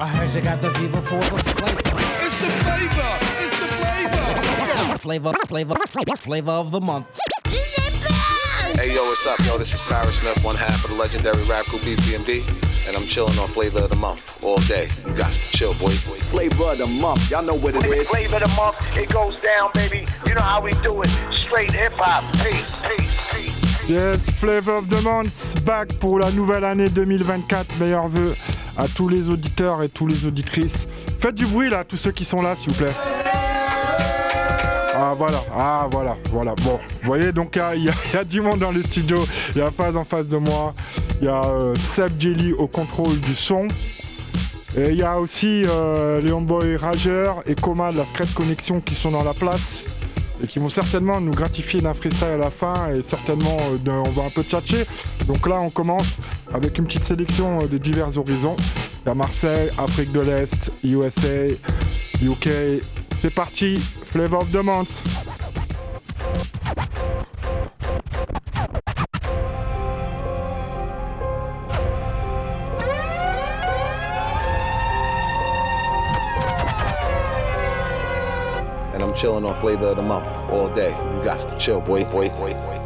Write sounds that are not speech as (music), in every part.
I heard you got the fever for the flavor. It's the flavor. It's the flavor. Flavor, flavor, flavor flavor of the month. Hey yo, what's up? Yo, this is Paris Smith, one half of the legendary rap group BPMD, and I'm chilling on Flavor of the Month all day. You got to chill, boy. boy. Flavor of the month, y'all know what it is. Flavor of the month, it goes down, baby. You know how we do it. Straight hip hop. Peace, peace, peace. Yes, Flavor of the Month, back pour la nouvelle année 2024. Meilleurs vœux à tous les auditeurs et tous les auditrices. Faites du bruit là, tous ceux qui sont là, s'il vous plaît. Ah voilà, ah voilà, voilà. Bon, vous voyez, donc il y, a- du monde dans les studios. Il y a Faz en face de moi. Il y a euh, Seb Jelly au contrôle du son. Et il y a aussi euh, Léon Boy Rager et Coma de la Secret Connexion qui sont dans la place et qui vont certainement nous gratifier d'un freestyle à la fin et certainement euh, on va un peu tchatcher. Donc là on commence avec une petite sélection euh, des divers horizons. Il y a Marseille, Afrique de l'Est, USA, UK. C'est parti, Flavor of the Month. I'm chilling on Flavor of the Month all day. You got to chill, boy, boy, boy, boy.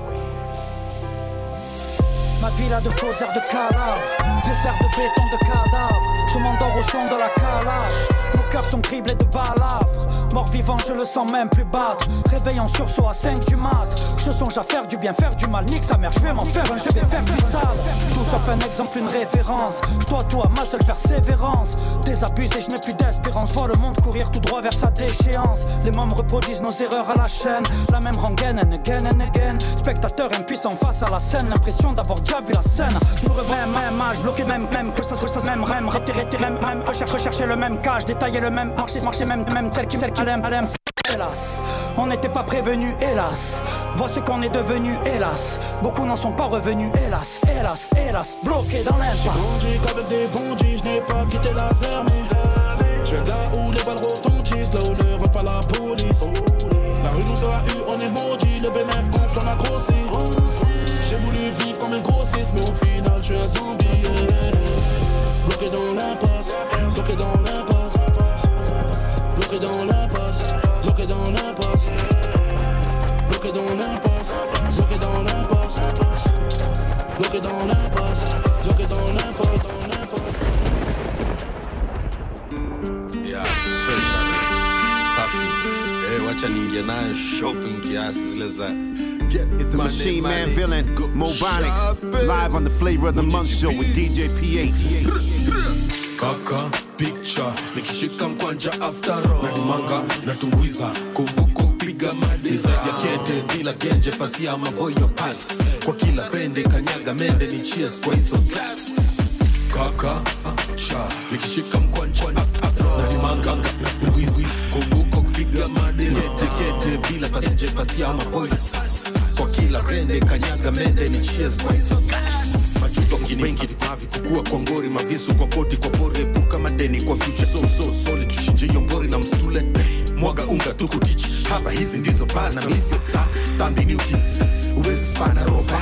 Ma villa de faux airs de cadavre Dessert de béton de cadavre Je m'endors au son de la calage cœurs sont criblés de balafres. Mort vivant je le sens même plus battre. Réveil en sursaut à 5 du mat. Je songe à faire du bien, faire du mal. Nique sa mère, je vais m'en faire un, je vais faire du sale. Tout sauf un exemple, une référence Je dois tout à ma seule persévérance. Désabusé, je n'ai plus d'espérance. Vois le monde courir tout droit vers sa déchéance. Les mômes reproduisent nos erreurs à la chaîne. La même rengaine and again and again. Spectateur impuissant face à la scène. L'impression d'avoir déjà vu la scène. Je me reviens même âge, bloqué même même Que ça, que ça même rêve, rétérété même même Recherche, rechercher le même cage, détailler le même Marcher, marcher même, même celle qui, celle qui l'aime, elle aime Hélas, on n'était pas prévenus, hélas Vois ce qu'on est devenu, hélas Beaucoup n'en sont pas revenus, hélas, hélas, hélas Bloqués dans l'impasse Bandit qu'avec des bandits, je n'ai pas quitté la zermie. Je là où les balles retentissent, là où ne va pas la police. La rue nous a eu, on est maudit, le bénéf gonfle, on a grossi. J'ai voulu vivre comme un grossiste, mais au final, je suis un zombie. Bloqué dans l'impasse, bloqué dans l'impasse. Bloqué dans l'impasse, bloqué dans l'impasse. Bloqué dans l'impasse, bloqué dans l'impasse. Bloqué dans l'impasse, bloqué dans l'impasse, dans l'impasse. Yeah, fresh safi eh, wacha niingie nayo shopping kiasi zile za Get It's the money, Machine Man villain, go Mobonic, shopping. live on the Flavor of the Month show with DJ PH. kaka picture. Nikishika mkwanja after all. Nadumanga natumbuiza. Kumbuko piga madi. Zaidi ya kete bila genje pasia maboyo pass. Kwa kila pende kanyaga mende ni cheers kwa hizo glass kaka sha. Nikishika mkwanja nadumanga natumbuiza. Kumbuko piga madi. Kete kete bila pasenje pasia maboyo pass. Kwa kila pende kanyaga mende ni cheers kwa hizo glass majuto wengi vipavi kukua kwa ngori mavisu kwa koti kwa pori epuka madeni kwa future so so soli tuchinje hiyo ngori na msitule mwaga unga tukutichi hapa hizi ndizo bana dhambi ni uki uwezi spana roba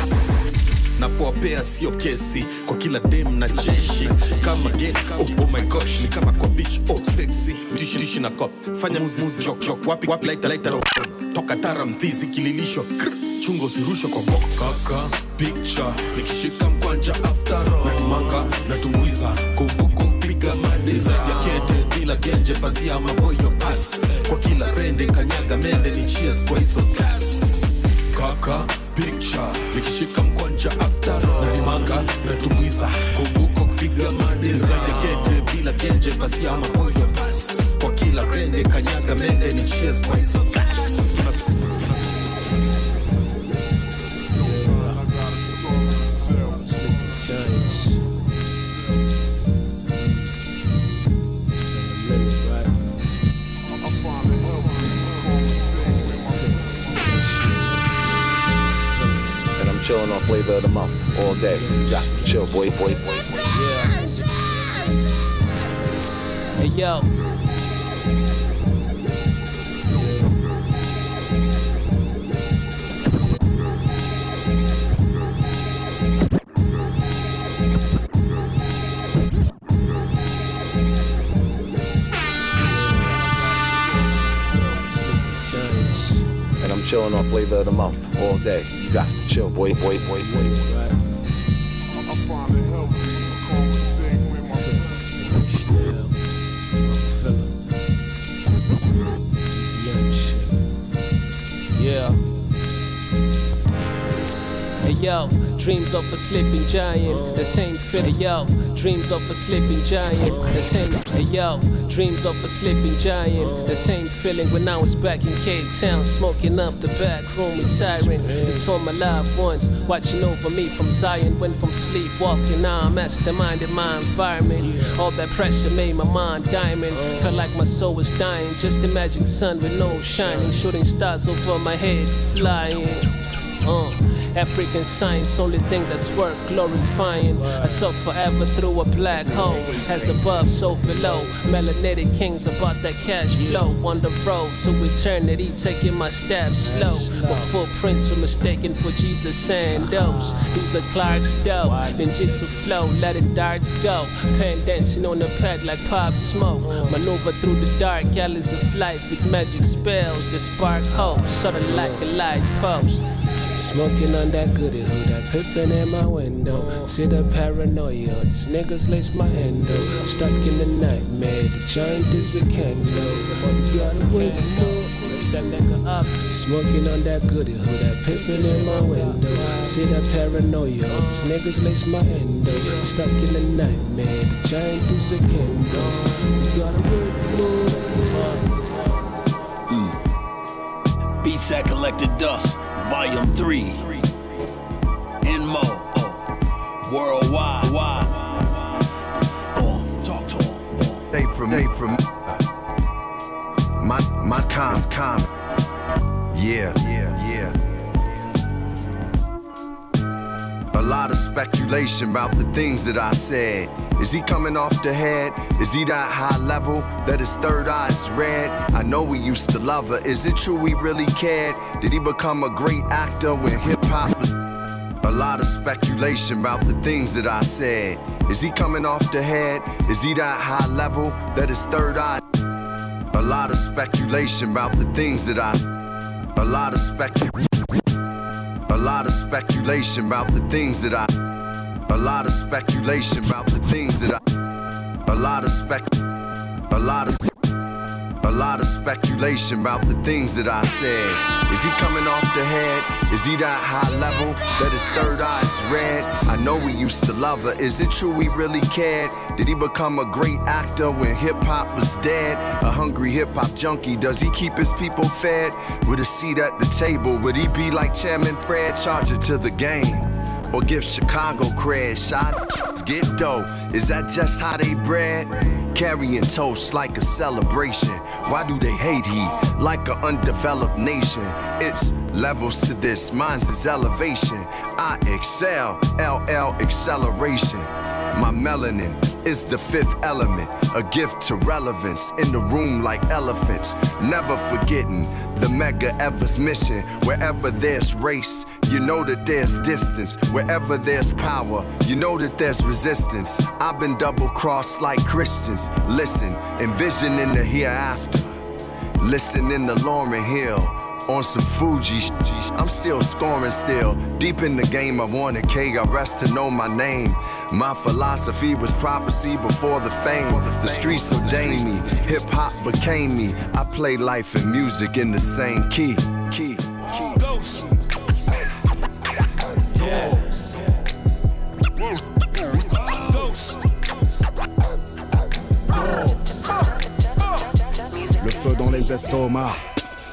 napoapea sio kesi kwa kila dem na jeshi. Kama get oh, oh my gosh ni kama kwa beach oh sexy. Tishi tishi na cop fanya muzi muzi chok chok wapi wapi laita laita toka tara mtizi kililishwa chungo usirushwe kwa box. Kaka picture nikishika mkwanja after all. Nadumanga natumbuiza kumbuko piga madiza. Ya kete bila genje pazia maboyo pass. Kwa kila rende kanyaga mende ni cheers kwa hizo gas. Kaka picture. Nikishika mkwanja after all. Nadumanga natumbuiza kumbuko piga madiza. Ya kete bila genje pazia maboyo pass kwa kila kanyaga mende ni cheers kwa hizo gas And I'm chilling on Flavor of the Month all day. You got to chill, boy, boy, boy. Hey yo. Flavor of the month all day. You got to chill, boy, boy, boy, boy. My Yeah. Hey yo, dreams of a sleeping giant. The same feeling, yo. Dreams of a sleeping giant. The same, hey yo. Dreams of a sleeping giant. The same feeling when I was back in Cape Town, smoking up the back room, retiring. It's for my loved ones, watching over me from Zion. Went from sleep walking, now I'm masterminding my environment. All that pressure made my mind diamond. Felt like my soul was dying. Just imagine sun with no shining, shooting stars over my head, flying. Uh, African science, only thing that's worth glorifying. I saw forever through a black hole, as above, so below. Melanated kings about that cash flow on the road to eternity, taking my steps slow. My footprints were mistaken for Jesus sandals. These are Clark's dough, ninjutsu flow, letting darts go. Pen dancing on the pad like pop smoke. Maneuver through the dark alleys of life with magic spells that spark hope, sort of like a light post. Smoking on that goody hood, that pippin' in my window. See the paranoia, these niggas lace my endo. Stuck in the nightmare, the giant is a kangaroo. You gotta wake more. That nigga up, smoking on that goody hood, that pippin' in my window. See that paranoia, these niggas lace my endo. Stuck in the nightmare, the giant is a kangaroo. You gotta wake more. Beats that collected dust, volume 3. Inmo, worldwide. Wide. Uh, talk to him. They from they from my my com com. Yeah, yeah, yeah. A lot of speculation about the things that I said. Is he coming off the head? Is he that high level that his third eye is red? I know we used to love her. Is it true we really cared? Did he become a great actor when hip hop was? A lot of speculation about the things that I said. Is he coming off the head? Is he that high level that his third eye? A lot of speculation about the things that I. A lot of speculation. A lot of speculation about the things that I. A lot of speculation about the things that I. A lot of spec. A lot of. A lot of speculation about the things that I said. Is he coming off the head? Is he that high level that his third eye is red? I know we used to love her. Is it true we really cared? Did he become a great actor when hip hop was dead? A hungry hip hop junkie, does he keep his people fed? With a seat at the table, would he be like Chairman Fred? Charge it to the game or give Chicago cred. Shots (laughs) get dough. Is that just how they bred? Carrying toast like a celebration. Why do they hate he like an undeveloped nation? It's levels to this, mine's is elevation. I excel, LL acceleration. My melanin is the fifth element, a gift to relevance in the room like elephants. Never forgetting the mega Ever's mission. Wherever there's race, you know that there's distance. Wherever there's power, you know that there's resistance. I've been double crossed like Christians. Listen, envisioning the hereafter. Listening to Lauren Hill on some Fuji. I'm still scoring still. Deep in the game, I wanted KRS to know my name. My philosophy was prophecy before the fame. The streets ordained me, hip hop became me. I play life and music in the same key. Key. Dose. Dose. Le feu dans les estomacs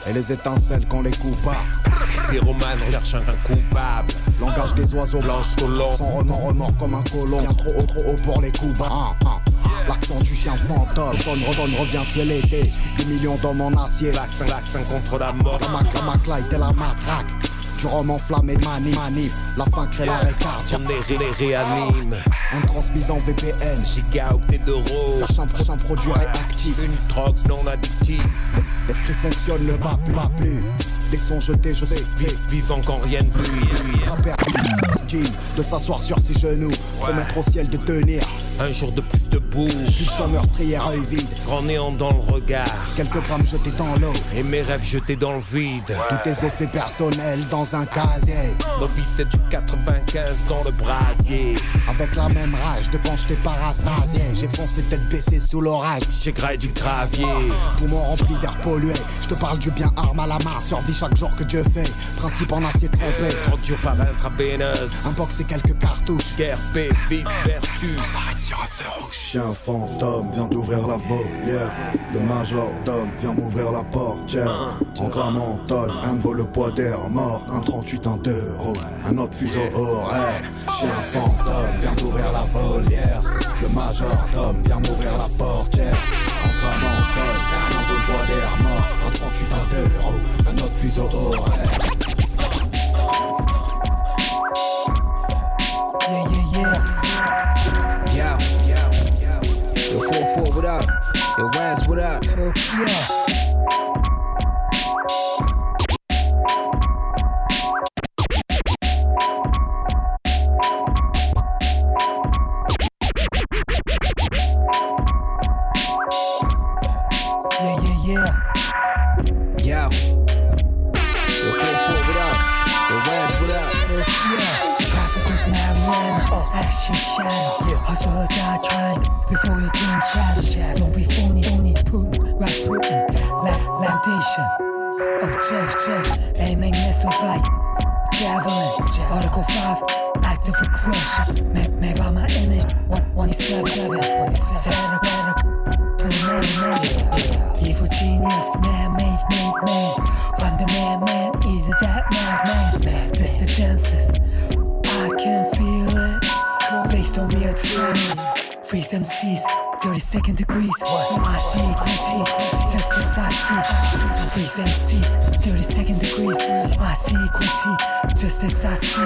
et les étincelles quand les partent. Pyromane cherche un coupable. Langage des oiseaux Blanche colombe. Sans remords, remords comme un colon. Bien trop haut, trop haut pour les coups bas. Hein, hein. L'accent du chien fantôme. Sonne, revonne, revient tuer l'été. Des millions d'hommes en acier. L'accent, l'accent contre la mort. La mac, la mac, était la matraque. Du rhum enflammé de manif. manif. La fin crée l'arrêt cardiaque. On les, ré- les réanime. Un transmis en VPN. Gigaoctets d'euros. Prochain, prochain produit réactif. Une drogue non addictive. L'esprit fonctionne, ne va plus, plus. Des sons jetés, je sais, Vi- Vivant quand rien ne King, de s'asseoir sur ses genoux, promettre au ciel de tenir. Un jour de plus debout. Pulsion meurtrière, œil vide. Grand néant dans le regard. Quelques grammes jetés dans l'eau. Et mes rêves jetés dans le vide. Tous tes effets personnels dans un casier. Nos vies c'est du 95 dans le brasier. Avec la même rage de quand j'étais parasasié. J'ai foncé tête baissée sous l'orage. J'ai graillé du gravier. Poumon rempli d'air pollué. Je te parle du bien arme à la main. Survie chaque jour que Dieu fait. Principe en acier trompé. Audio par intraveineuse. Un box et quelques cartouches. Guerre, paix, vice, Chien fantôme vient d'ouvrir la volière. Le majordome vient m'ouvrir la portière. En grammes en un vaut le poids d'air mort. Un 38, un 2 euros, un autre fuseau horaire. Chien fantôme vient d'ouvrir la volière. Le majordome vient m'ouvrir la portière. En grammes en un vaut le poids d'air mort. Un 38, un 2 euros, un autre fuseau horaire. Yeah, yeah, yeah. Yo, yo, yo. Yo, 4-4, what up? Yo, Raz, what up? Yeah. Yeah, before your dream shatter. Don't be phony, phony, Putin, Rasputin, la- laudation. Objections, aiming missiles like javelin. Article 5, active aggression. Made, made by my image, 177, 27, better, 29, man. Evil genius, man-made, MCs, 32nd degrees. I see equal T, justice I see. Freeze MCs, 32nd degrees. I see equal T, justice I see.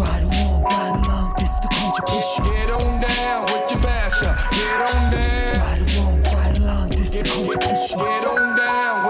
Right along, right along, this the culture push. Get on down with your basher. Get on down. Right along, right along, this the culture push. Get on down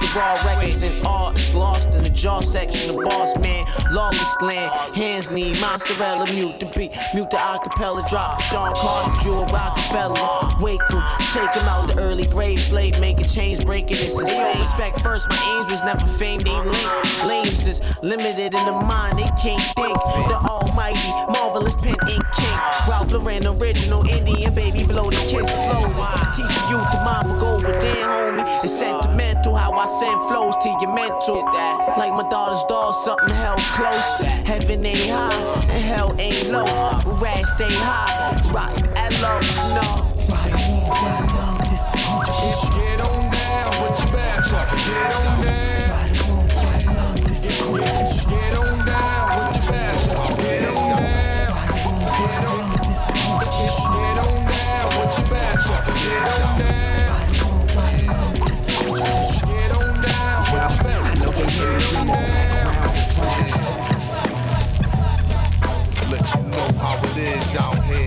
The raw records and arts lost jaw section. The boss man, lawless gland. Hands need mozzarella, mute the beat, mute the acapella drop. Sean Carter, Jewel Rockefeller. Wake 'em, take 'em out the early grave. Slave making, chains breaking, it's insane. Respect first, my aims was never fame, they linked. Lames is limited in the mind, they can't think. The almighty, marvelous pen ink king. Ralph Lauren, original Indian baby, blow the kiss slow. Teach you the mind for gold within, homie. It's sentimental how I send flows to your mental. Like my daughter's doll, something held close. Heaven ain't high and hell ain't low. But rats stay high, rock at low, no. Right along, right along, this the culture. Get on down with your basher. Get on down. Right along, right along, this the culture. Get on down with your basher. Get out here.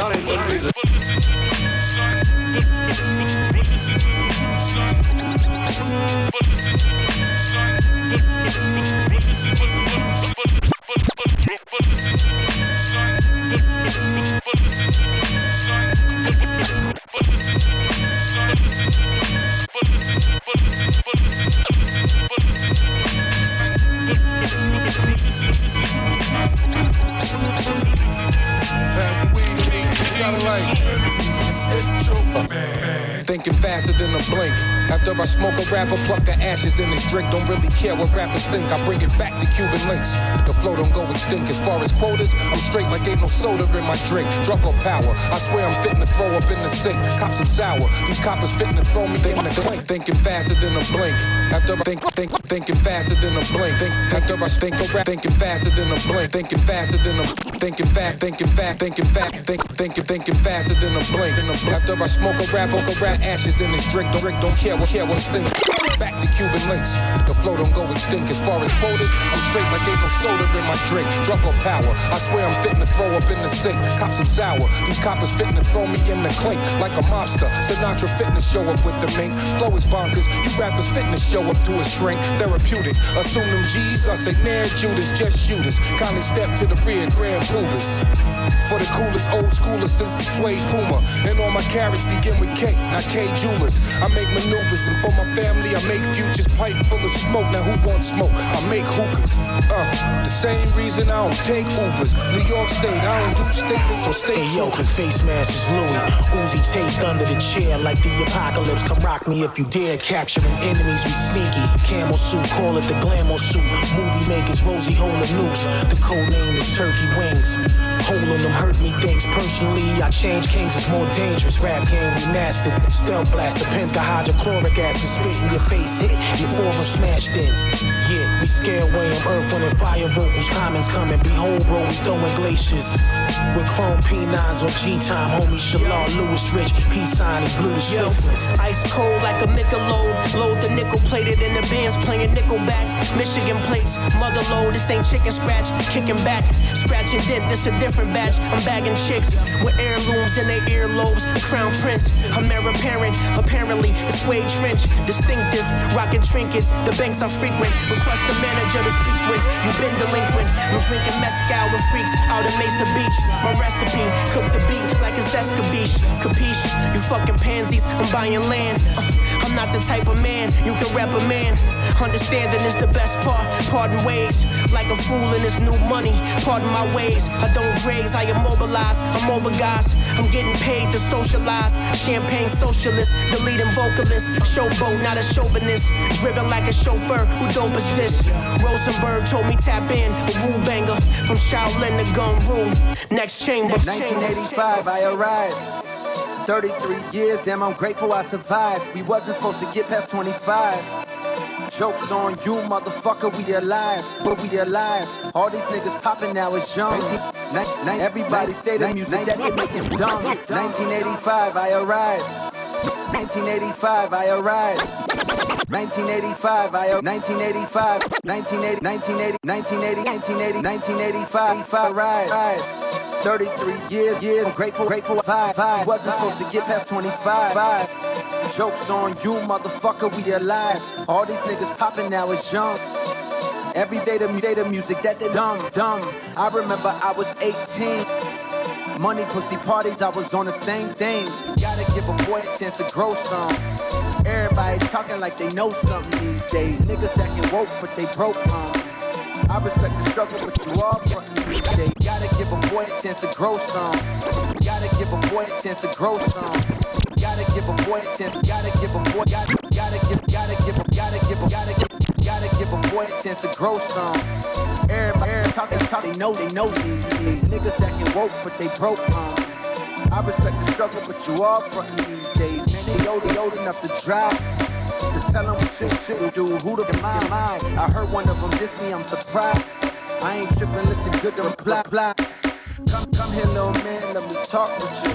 But listen to the new son. But, listen to the new son. But listen to the new son. After I smoke a rapper, pluck the ashes in his drink. Don't really care what rappers think. I bring it back to Cuban links. The flow don't go extinct. As far as quotas, I'm straight like ain't no soda in my drink. Drunk off power. I swear I'm fitting to throw up in the sink. Cops some sour. These coppers fitting to throw me they in the clink. Thinking faster than a blink. After I think, think, thinking faster than a blink. Think, after I think a rap, thinking faster than a blink. Thinking faster than a thinking fast, thinking fast, thinking fast, think, thinking, thinking faster than a blink. After I smoke a rap, a rap, ashes in this drink. Don't, don't care what, yeah, what you think? Back to Cuban links. The flow don't go extinct. As far as quotas, I'm straight like ain't no soda in my drink. Drunk off power. I swear I'm fitting to throw up in the sink. Cops some sour. These coppers fitting to throw me in the clink like a mobster. Sinatra to show up with the mink. Flow is bonkers. You rappers to show up to a shrink. Therapeutic. Assume them G's. I say near Judas, just shoot us. Kindly step to the rear, Grand Pugas. For the coolest old schoolers since the suede Puma. And all my carriage begin with K, not K Jewelers. I make maneuvers, and for my family, I make futures pipe full of smoke. Now who wants smoke? I make hookahs. Uh, the same reason I don't take Ubers. New York State, I don't do statements or state Hey yo, the face mask is Louis. Uzi taped under the chair like the apocalypse. Come rock me if you dare. Capturing enemies, we sneaky. Camel suit, call it the glamour suit. Movie makers, Rosie holding nukes. The code name is Turkey Wings. Holding them hurt me things personally. I change kings, it's more dangerous. Rap game remastered. Stealth blast, the pens got hydrochloric acid. Spit in your face, raise it. Your forearm smashed in. Yeah we scare away on earth when fire vocals. Comments coming. Behold, bro, we throwing glaciers. With chrome P9s on G time, homie Shalal Lewis Rich. Peace sign, he blew the Yo, ice cold like a Michelob. Load the nickel plated in the bands playing Nickelback. Michigan plates, mother load. This ain't chicken scratch, kicking back. Scratch and dent, this a different batch. I'm bagging chicks with heirlooms in their earlobes. Crown Prince, I'm heir apparent. Apparently, it's Wade Trench. Distinctive, rocking trinkets. The banks I frequent. Request the manager to speak with. You've been delinquent. I'm drinking mezcal with freaks out in Mesa Beach. My recipe, cook the beat like it's escabeche. Capiche? You fucking pansies, I'm buying land. Uh, I'm not the type of man you can rap a man. Understanding is the best part. Pardon ways, like a fool in this new money. Pardon my ways. I don't graze, I immobilize. I'm over guys. I'm getting paid to socialize. Champagne socialist, the leading vocalist. Showboat, not a chauvinist. Driven like a chauffeur. Who dope is this? Rosenberg told me tap in. A woo banger from Shaolin to Gun Rule. Next chamber. 1985, I arrived. 33 years, damn, I'm grateful I survived. We wasn't supposed to get past 25. Jokes on you, motherfucker, we alive, but we alive. All these niggas popping now is young. 19, ni- ni- everybody say the music that they make is dumb. 1985, I arrived. 1985, I arrived. 1985, I 1985, 1980, 1980, 1980, 1980, 1985, I arrived. 33 years, years, I'm grateful, grateful, five, five. Wasn't supposed to get past 25, five. Jokes on you, motherfucker, we alive. All these niggas popping now is young. Every day the, say the music that they dumb, dumb. I remember I was 18. Money, pussy parties, I was on the same thing. Give a boy a chance to grow some. Everybody talking like they know something these days. Niggas acting woke, but they broke, um. I respect the struggle, but you all frontin' these days. Gotta give a boy a chance to grow some. Gotta give a boy a chance to grow some. Gotta give a boy a chance. Gotta give a boy. Gotta gotta give. Gotta give. Gotta give. Gotta give. Gotta give a boy a chance to grow some. Everybody, everybody talking, talk, they know, they know these, these niggas acting woke, but they broke, um. I respect the struggle, but you all frontin' these days. Man, they old, they old enough to drive. To tell them what shit shit do. Who the f- my mind? I heard one of them diss me, I'm surprised. I ain't tripping, listen good to reply. reply. Come, come here, little man, let me talk with you.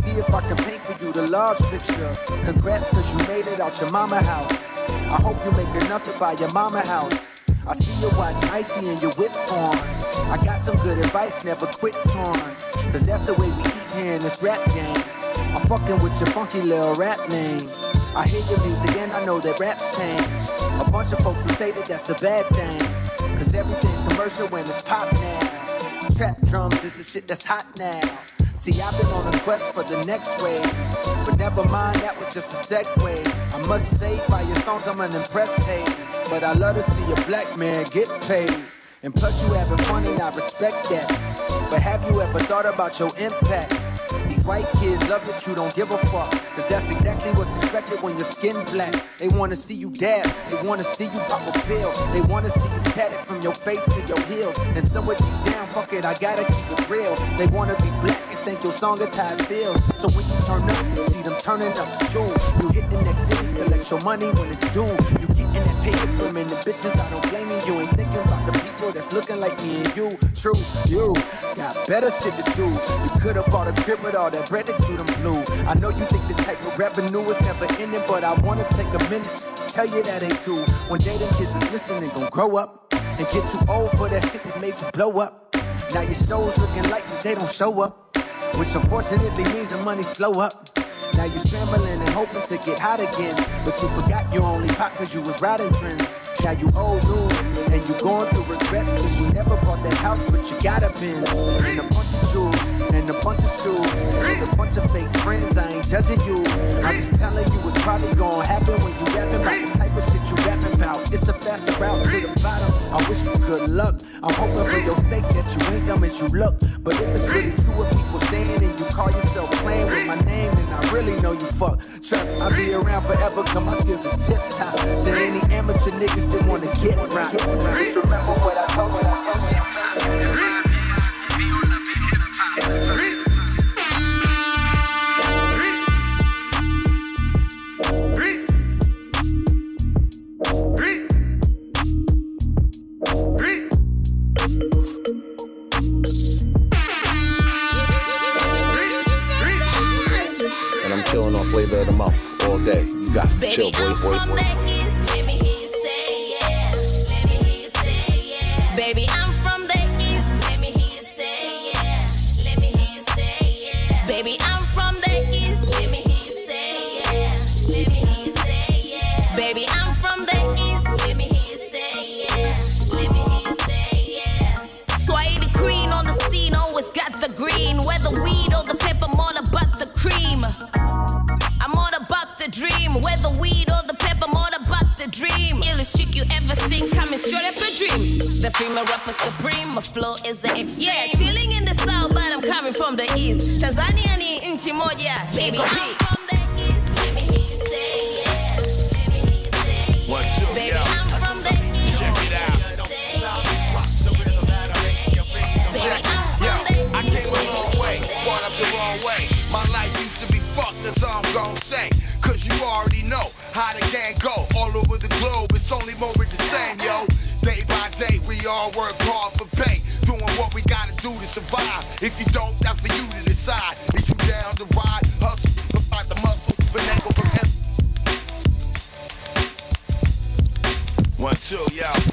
See if I can paint for you the large picture. Congrats, cause you made it out your mama house. I hope you make enough to buy your mama house. I see your watch icy and your whip form. I got some good advice, never quit torn. Cause that's the way we eat here in this rap game. I'm fucking with your funky little rap name. I hear your music and I know that raps change. A bunch of folks will say that that's a bad thing. Cause everything's commercial when it's pop now. Trap drums is the shit that's hot now. See, I've been on a quest for the next wave. But never mind, that was just a segue. I must say, by your songs, I'm an impressed hey. But I love to see a black man get paid. And plus, you having fun, and I respect that. But have you ever thought about your impact? These white kids love that you don't give a fuck. Cause that's exactly what's expected when your skin black. They wanna see you dab, they wanna see you pop a pill. They wanna see you tat it from your face to your heels. And somewhere deep down, fuck it, I gotta keep it real. They wanna be black and think your song is how it feels. So when you turn up, you see them turning up too. You hit the next city, collect your money when it's due. You getting that paper, swimming the bitches, I don't blame you. You ain't people that's looking like me and you. True, you got better shit to do. You could've bought a crib with all that bread that you done blew. I know you think this type of revenue is never ending, but I wanna take a minute to tell you that ain't true. One day them kids is listening, gon' grow up and get too old for that shit that made you blow up. Now your show's looking like cause they don't show up, which unfortunately means the money slow up. Now you scrambling and hoping to get hot again, but you forgot you only pop cause you was riding trends. Now you old news and you going through regrets cause you never bought that house, but you got a Benz and a bunch of jewels and a bunch of shoes and a bunch of fake friends. I ain't judging you. I'm just telling you what's probably gonna happen when you rapping about the type of shit you rapping about. It's a fast route to the bottom. I wish you good luck. I'm hoping for your sake that you ain't dumb as you look. But if it's really true what people saying and you call yourself playing with my name, then I really know you fuck. Trust, I'll be around forever cause my skills is tip top. To any amateur niggas that wanna get rock. Just remember what I told you. And I'm chilling on flavor of the month all day. You got to chill, boy, boy, boy. You ever seen coming straight up a dream. The female rapper supreme, my flow is the extreme. Yeah, chilling in the south, but I'm coming from the east. Tanzania ni nchi moja, baby. I'm from the east. Let me hear you say yeah. Let me hear you say One, two, Baby, yo. I'm from the east. Check it out. Check it. Yo, I came a long way, brought up the wrong way. My life used to be fucked, that's all I'm gon' say. Cause you already know how the gang go. All over the globe, it's only more of the same, yo. Day by day, we all work hard for pay. Doing what we gotta do to survive. If you don't, that's for you to decide. Is you down to ride, hustle, provide the muscle, finagle from him. One, two, yo.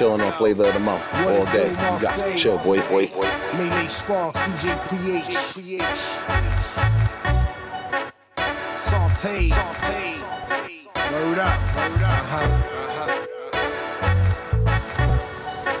Chilling on flavor of the month all day. You got to chill, boy, boy, boy. Melee Sparks, DJ PH. Saute. Word up. Word up. Uh-huh.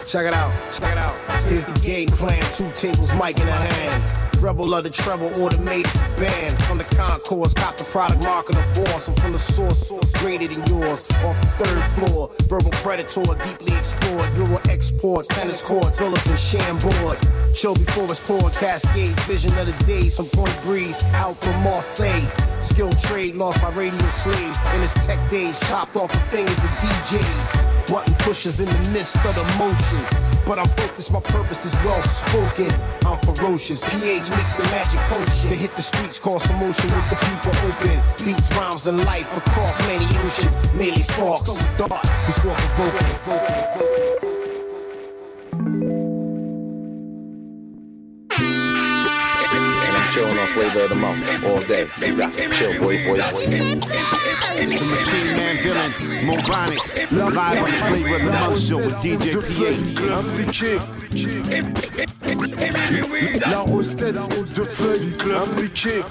Check it out. Check it out. Here's the game plan. Two tables, mic in a hand. Rebel of the treble, automated band. From the concourse, cop the product, marking the boss. I'm from the source, source greater than yours. Off the third floor, verbal predator, deeply explored. Euro export, tennis courts, villas and Chambord. Chill before it's pouring cascades. Vision of the day, some point breeze out from Marseille. Skilled trade lost by radio slaves. In his tech days, chopped off the fingers of DJs. Button pushers in the midst of the motions. But I'm focused, my purpose is well spoken. I'm ferocious. PH makes the magic potion. To hit the streets, cause emotion with the people open. Beats, rhymes, and life across many oceans. Melee sparks, thought, who's more provoking. Flavor of the month all day. You got to chill, boy, boy, boy. The Machine Man Villain, Mobonic, live on the Flavor of the Month show with DJ PH. La recette deux feuilles imbriquées.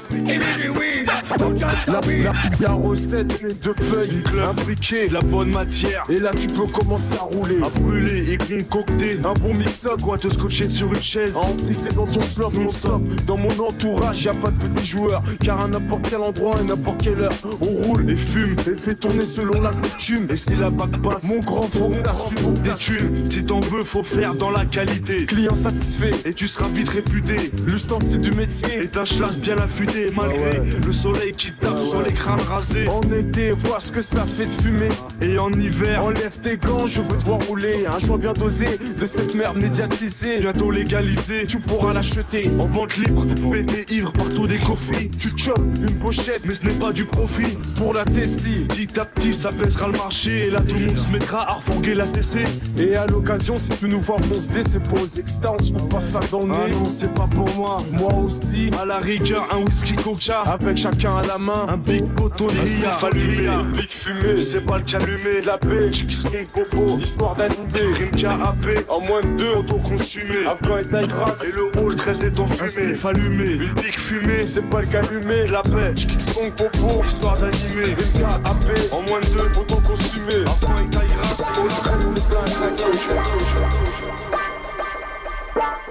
La, la- la recette deux feuilles imbriquées. La bonne matière. Et là tu peux commencer à rouler, à brûler et concocter. Un bon mix-up, quoi, te scotcher sur une chaise. À emplisser dans ton slop, mon stop. Dans mon entourage, y a pas de petits joueurs. Car à n'importe quel endroit et n'importe quelle heure, on roule et fume et fait tourner selon la coutume. Et c'est là-bas que passe mon grand faut t'assumes des thunes. Si t'en veux, faut faire dans la qualité. Client satisfait et tu seras vite réputé. L'ustensile du métier est un schlass bien affûté. Malgré le soleil qui tape sur les crânes rasés. En été, vois ce que ça fait de fumer. Et en hiver, enlève tes gants, je veux te voir rouler. Un joint bien dosé de cette merde médiatisée. Bientôt légalisé, tu pourras l'acheter en vente libre. Pété ivre partout des coffres. Tu chopes une pochette, mais ce n'est pas du profit. Pour la Tessie, petit à petit, ça baissera le marché. Et là, tout le monde se mettra à refourguer la CC. Et à l'occasion, si tu nous vois foncer, c'est pour vous ça dans le nez. Ah non, c'est pas pour moi. Moi aussi, à la rigueur, un whisky coca. Avec chacun à la main, un big poteau, un spliff allumé. Big fumé, c'est pas le calumet. La qui skate popo, histoire d'animer. Rime KAP, en moins de deux, auto-consumé. Afghan et taille grasse, et le hall très étant fumé. Un spliff allumé, une big fumée, c'est pas le calumet. La pêche, qui skate popo, histoire d'animer. Rime KAP, en moins de deux, auto-consumé. Afghan et taille grasse, et le hall très c'est plein Je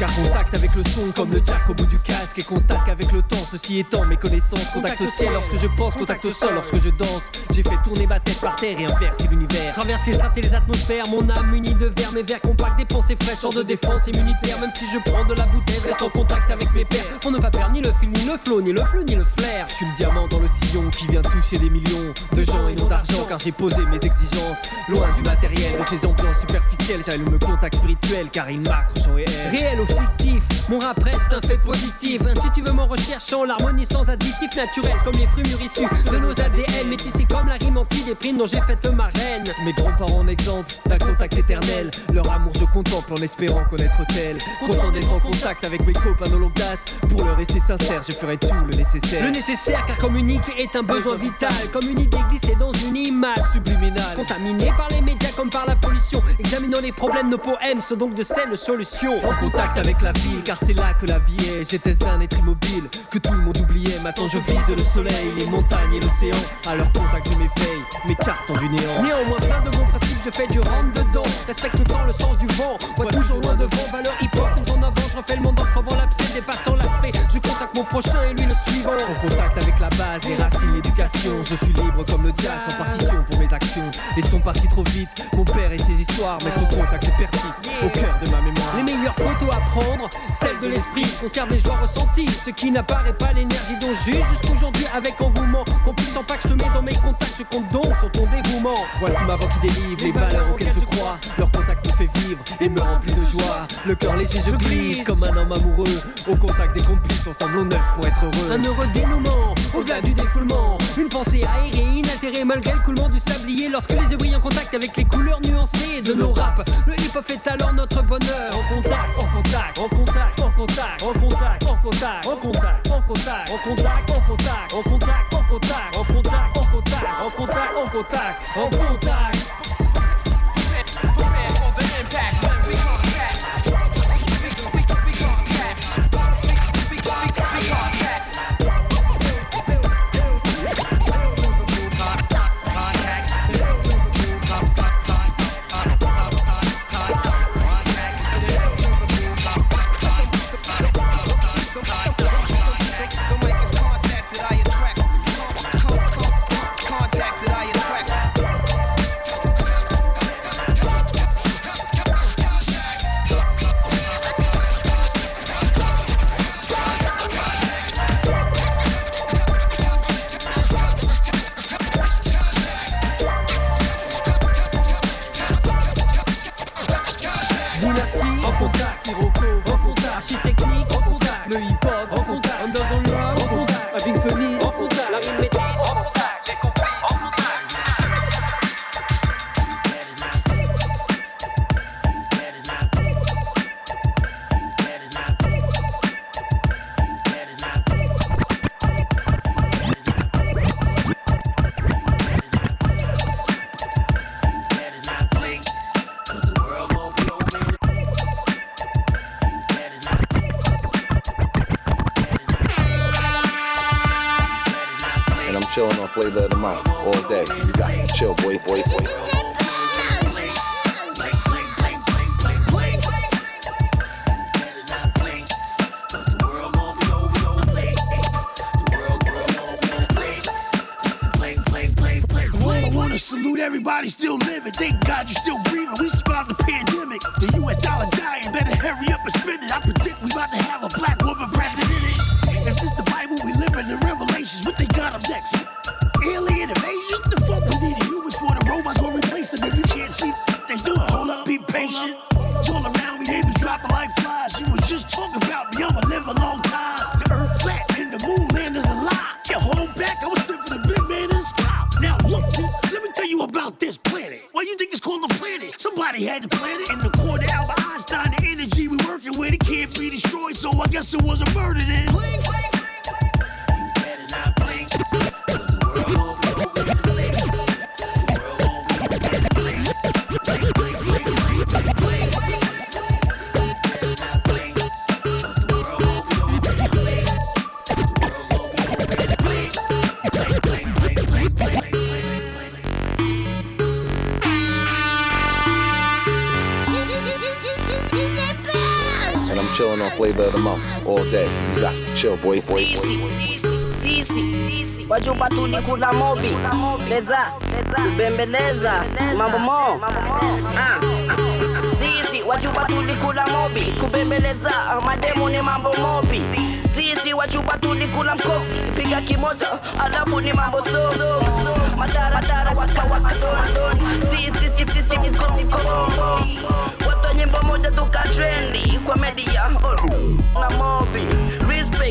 garde contact avec le son comme le jack au bout du casque et constate qu'avec le temps, ceci étant mes connaissances, contact au ciel lorsque je pense, contact au sol lorsque je danse. J'ai fait tourner ma tête par terre et inverser l'univers. Traverse les strates et les atmosphères, mon âme unie de verre, mes verres compacts, des pensées fraîches, hors de défense immunitaire. Même si je prends de la bouteille, je reste en contact avec mes pairs pour ne pas perdre ni le fil, ni le flow, ni le flou, ni le flair. Je suis le diamant dans le sillon qui vient toucher des millions de gens et non d'argent car j'ai posé mes exigences loin du matériel, de ces ambiances superficielles. J'allume le contact spirituel car il m'accroche au réel. Réel ou fictif, mon rap reste un fait positif. Intuitivement recherchant l'harmonie sans additif naturel comme les fruits mûrs issus de nos ADN. Métissés comme la rime anti des primes dont j'ai fait ma reine. Mes grands-parents en exemple d'un contact éternel. Leur amour je contemple en espérant connaître tel. Content d'être en contact avec mes copains de longue date pour Pour le rester sincère, je ferai tout le nécessaire. Le nécessaire, car communique est un besoin vital. Comme une idée glissée dans une image subliminale. Contaminée par les médias comme par la pollution. Examinons les problèmes, nos poèmes sont donc de celles solutions. En contact avec la ville, car c'est là que la vie est. J'étais un être immobile, que tout le monde oubliait. Maintenant je vise le soleil, les montagnes et l'océan. À leur contact, je m'éveille, m'écartant du néant. Néanmoins, plein de bons principes, je fais du rentre dedans. Respecte autant le sens du vent. Vois toujours loin devant, valeur hip-hop, ils en avant. Je refais le monde en crevant l'abcès, dépassant l'aspect. Je contacte mon prochain et lui le suivant. En contact avec la base, les racines, l'éducation. Je suis libre comme le jazz, sans partition pour mes actions. Et sont partis trop vite, mon père et ses histoires, mais son contact persiste au cœur de ma mémoire. Les meilleures photos à prendre, celles de l'esprit, conserve les joies ressenties. Ce qui n'apparaît pas l'énergie dont juge jusqu'aujourd'hui avec engouement. Qu'on puisse en pas que je te mets dans mes contacts, je compte donc sur ton dévouement. Voici ma voix qui délivre les valeurs auxquelles je crois. Leur contact me fait vivre et me remplit de joie. Le cœur léger, je glisse comme un homme amoureux. Au contact des complices, ensemble on œuvre pour être heureux. Un heureux dénouement, au-delà du défoulement. Une pensée aérée, inaltérée malgré le coulement du sablier. Lorsque les yeux brillent en contact avec les couleurs nuancées de nos raps. Le hip-hop fait alors notre bonheur. En contact, en contact, contact, au contact, au contact, au contact, au contact, au contact, au contact, au contact, au contact, au contact, au contact, au contact, au contact, au contact, au contact, au contact, contact. Chill, boy, boy, boy. sisi wajuba tulikula mobi. Leza kubembeleza mambo mo. Ah. sisi wajuba tulikula mobi. Kubembeleza mademo ni mambo mobi. Sisi wajuba tulikula mkoksi. Piga kimoja alafu ni mambo so madara madara waka waka don don. Sisi sisi sisi ni kongo watu nyimbo moja tuka trendi kwa media oh, na mobi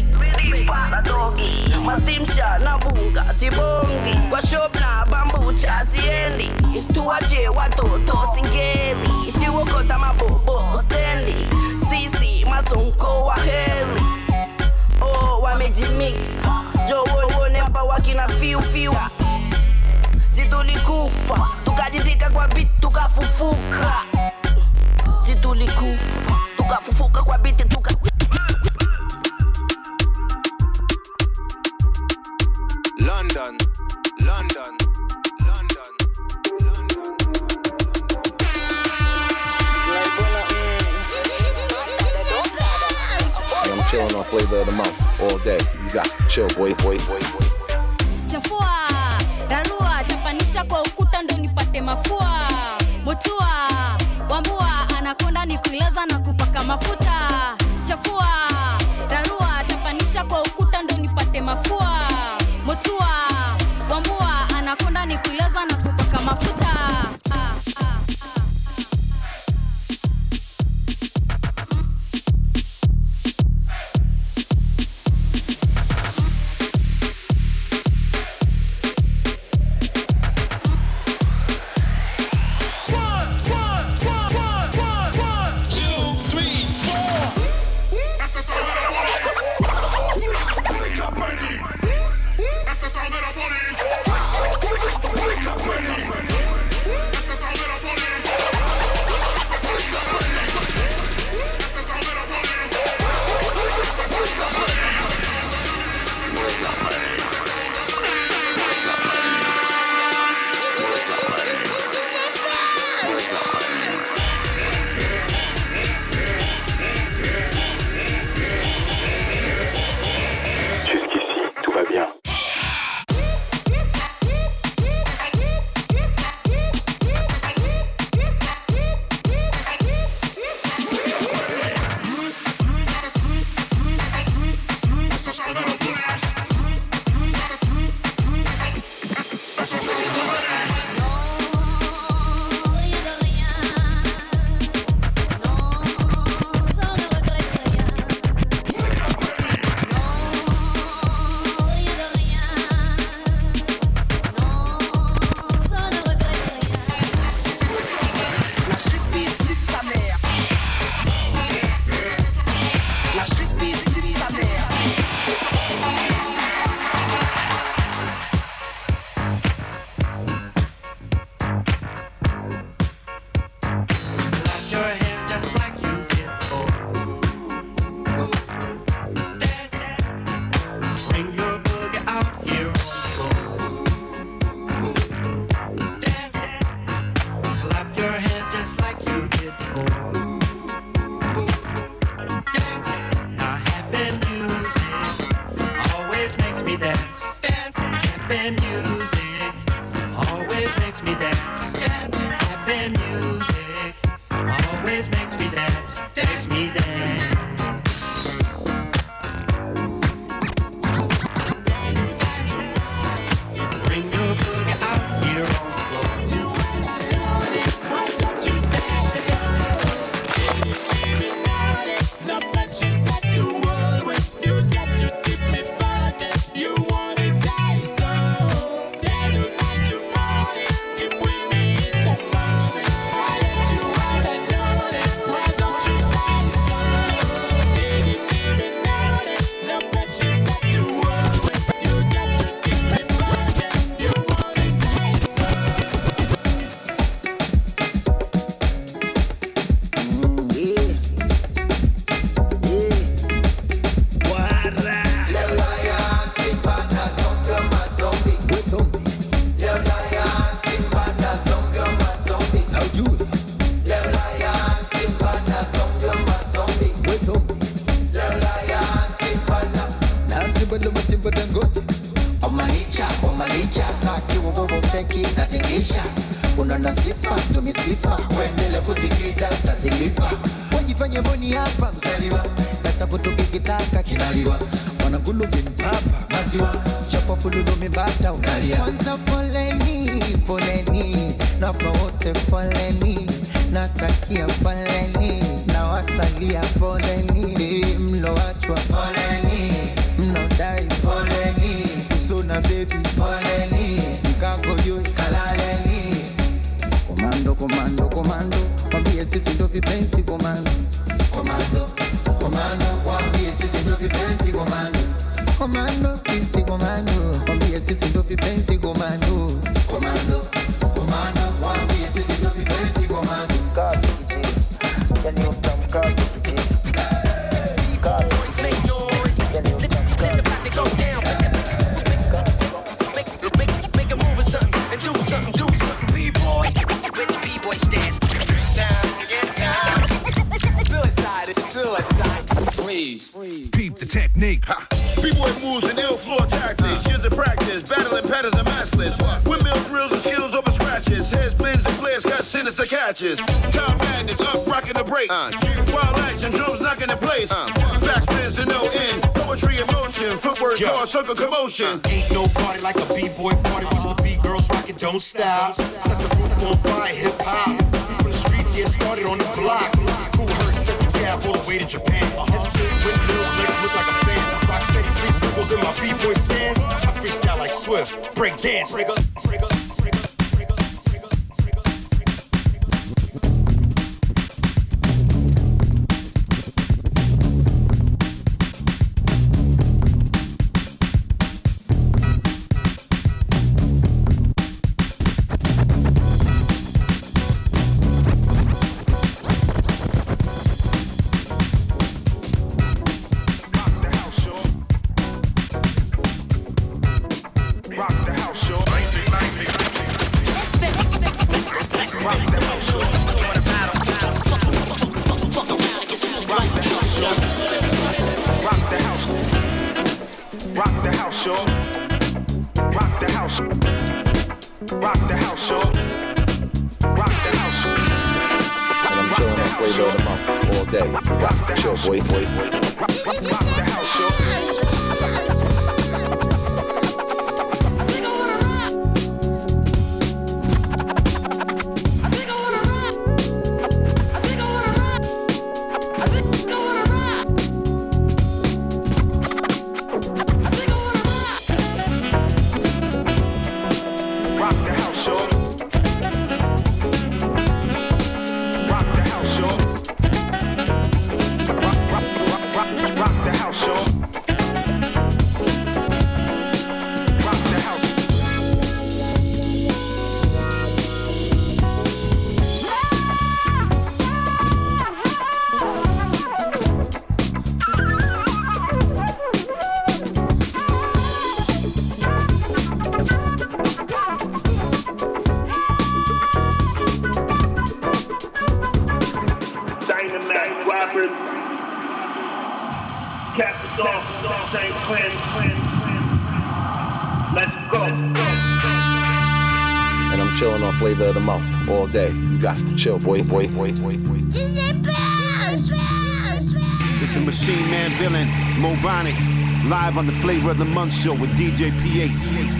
Nilipata toki mastimsha navuka sibongi kwa shopna bambucha siendi tuwache watoto singeli siwokota mabobo stendi sisi masonko wa heli oh, wamejimix jowowone wakina fiufiu situlikufa tukajizika kwa biti tukafufuka situlikufa tukafufuka kwa biti tuka London, London, London. And I'm chilling on flavor of the month all day. You got to chill, boy, boy, boy, boy. chafua rarua chapanisha kwa ukuta ndo nipate mafua motua wambua anakonda ni kuilaza na kupaka mafuta chafua rarua chapanisha kwa ukuta ndo nipate mafua motua wambua anakonda ni kuilaza na kupaka mafuta na wasalia poleni mloachwa poleni mnodai poleni msuna bebi poleni mkago juu kalaleni komando komando komando. Wambie sisi ndo vipenzi komando. Komando komando. Wambie sisi ndo vipenzi komando. Komando sisi komando. Wambie sisi ndo vipenzi komando komando. Komando B-boy moves and ill floor tactics. Years of practice, battling patterns and matchless. Windmill drills and skills over scratches. Head spins and flares got sinister catches. Time madness, up rocking the brakes. Uh. Wild action, drums knocking in place. Uh. Backspins to no end. Poetry in motion, footwork, car, circle commotion. Uh. Ain't no party like a b-boy party. Watch the B-girls rock it, don't stop. Set the roof on fire, hip hop. From the streets, yeah, started on the block. Cool hurt, set the gap all the way to Japan. Head spins, windmills, legs look like a fan. Rock steady, in my b-boy stance. I freestyle like Swift, break dance, nigga, day. Rock the house, boy. Rock, rock the house. You got to chill, boy, boy, boy, boy, boy. It's the Machine Man villain, Mobonics, live on the Flavor of the Month show with DJ PH.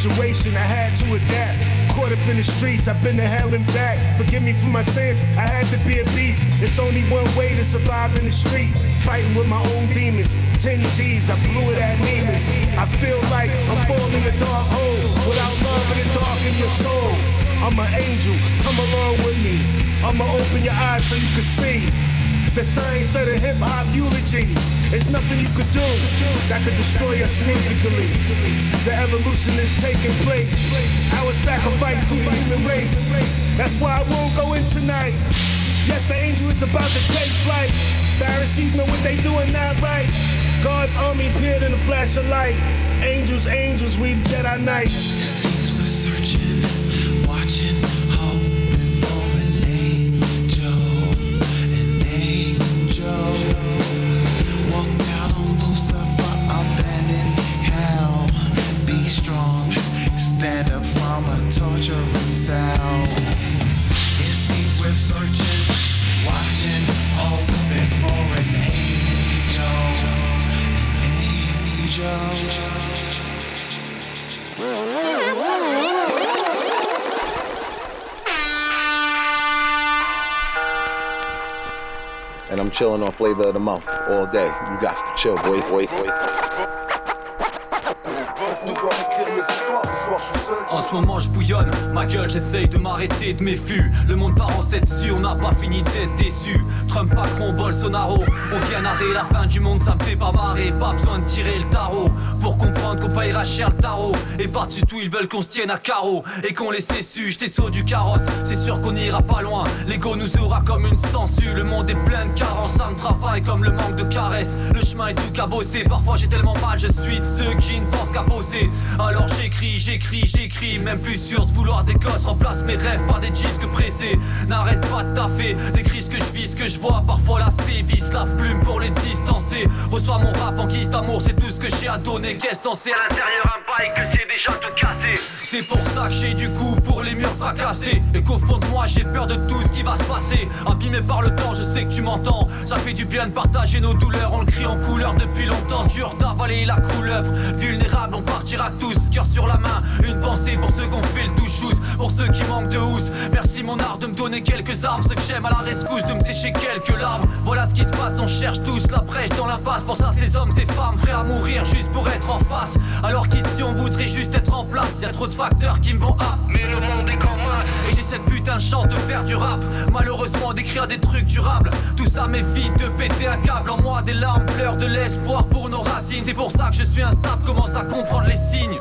Situation, I had to adapt. Caught up in the streets, I've been to hell and back. Forgive me for my sins, I had to be a beast. It's only one way to survive in the street. Fighting with my own demons. 10 G's, I blew it at demons. I feel like I'm falling a dark hole. Without love in the dark in your soul. I'm an angel, come along with me. I'ma open your eyes so you can see. The science of the hip hop eulogy. There's nothing you could do that could destroy us musically. The evolution is taking place. Our sacrifice to the human race. That's why I won't go in tonight. Yes, the angel is about to take flight. Pharisees know what they doing not right. God's army appeared in a flash of light. Angels, angels, we the Jedi Knights. Chilling on flavor of the month all day. You got to chill, boy, boy, boy. En ce moment je bouillonne, ma gueule j'essaye de m'arrêter de mes fûts Le monde part en 7 dessus, on n'a pas fini d'être déçu Trump, Macron, Bolsonaro, on vient narrer la fin du monde, ça me fait pas marrer. Pas besoin de tirer le tarot, pour comprendre qu'on payera cher le tarot. Et par-dessus tout ils veulent qu'on se tienne à carreau Et qu'on les sessu, j'étais saut du carrosse. C'est sûr qu'on ira pas loin, l'ego nous aura comme une censure Le monde est plein de carences, ça me travaille comme le manque de caresses. Le chemin est tout cabossé, parfois j'ai tellement mal Je suis de ceux qui ne pensent qu'à bosser. Alors j'écris, j'écris, j'écris. Même plus sûr de vouloir des gosses. Remplace mes rêves par des disques pressés. N'arrête pas de taffer. Décris ce que je vis, que je vois Parfois la sévice, la plume pour les distancer. Reçois mon rap en guise d'amour C'est tout ce que j'ai à donner. Qu'est-ce t'en sais? À l'intérieur un bail que c'est déjà tout cassé C'est pour ça que j'ai du goût pour les murs fracassés Et qu'au fond de moi j'ai peur de tout ce qui va se passer. Abîmé par le temps, je sais que tu m'entends. Ça fait du bien de partager nos douleurs. On le crie en couleur depuis longtemps. Dur d'avaler la couleuvre. Vulnérable, on partira tous Cœur sur la main, une pensée pour ceux qu'on fait le touchous Pour ceux qui manquent de housse. Merci mon art de me donner quelques armes. Ceux que j'aime à la rescousse de me sécher quelques larmes. Voilà ce qui se passe, on cherche tous la brèche dans l'impasse. Pour ça ces hommes, ces femmes prêts à mourir juste pour être en face. Alors qu'ici on voudrait juste être en place. Trop facteurs qui me vont up. Mais le monde est comme Et j'ai cette putain de chance de faire du rap. Malheureusement d'écrire des trucs durables. Tout ça m'évite de péter un câble. En moi des larmes pleurent de l'espoir pour nos racines. C'est pour ça que je suis instable, commence à comprendre les signes?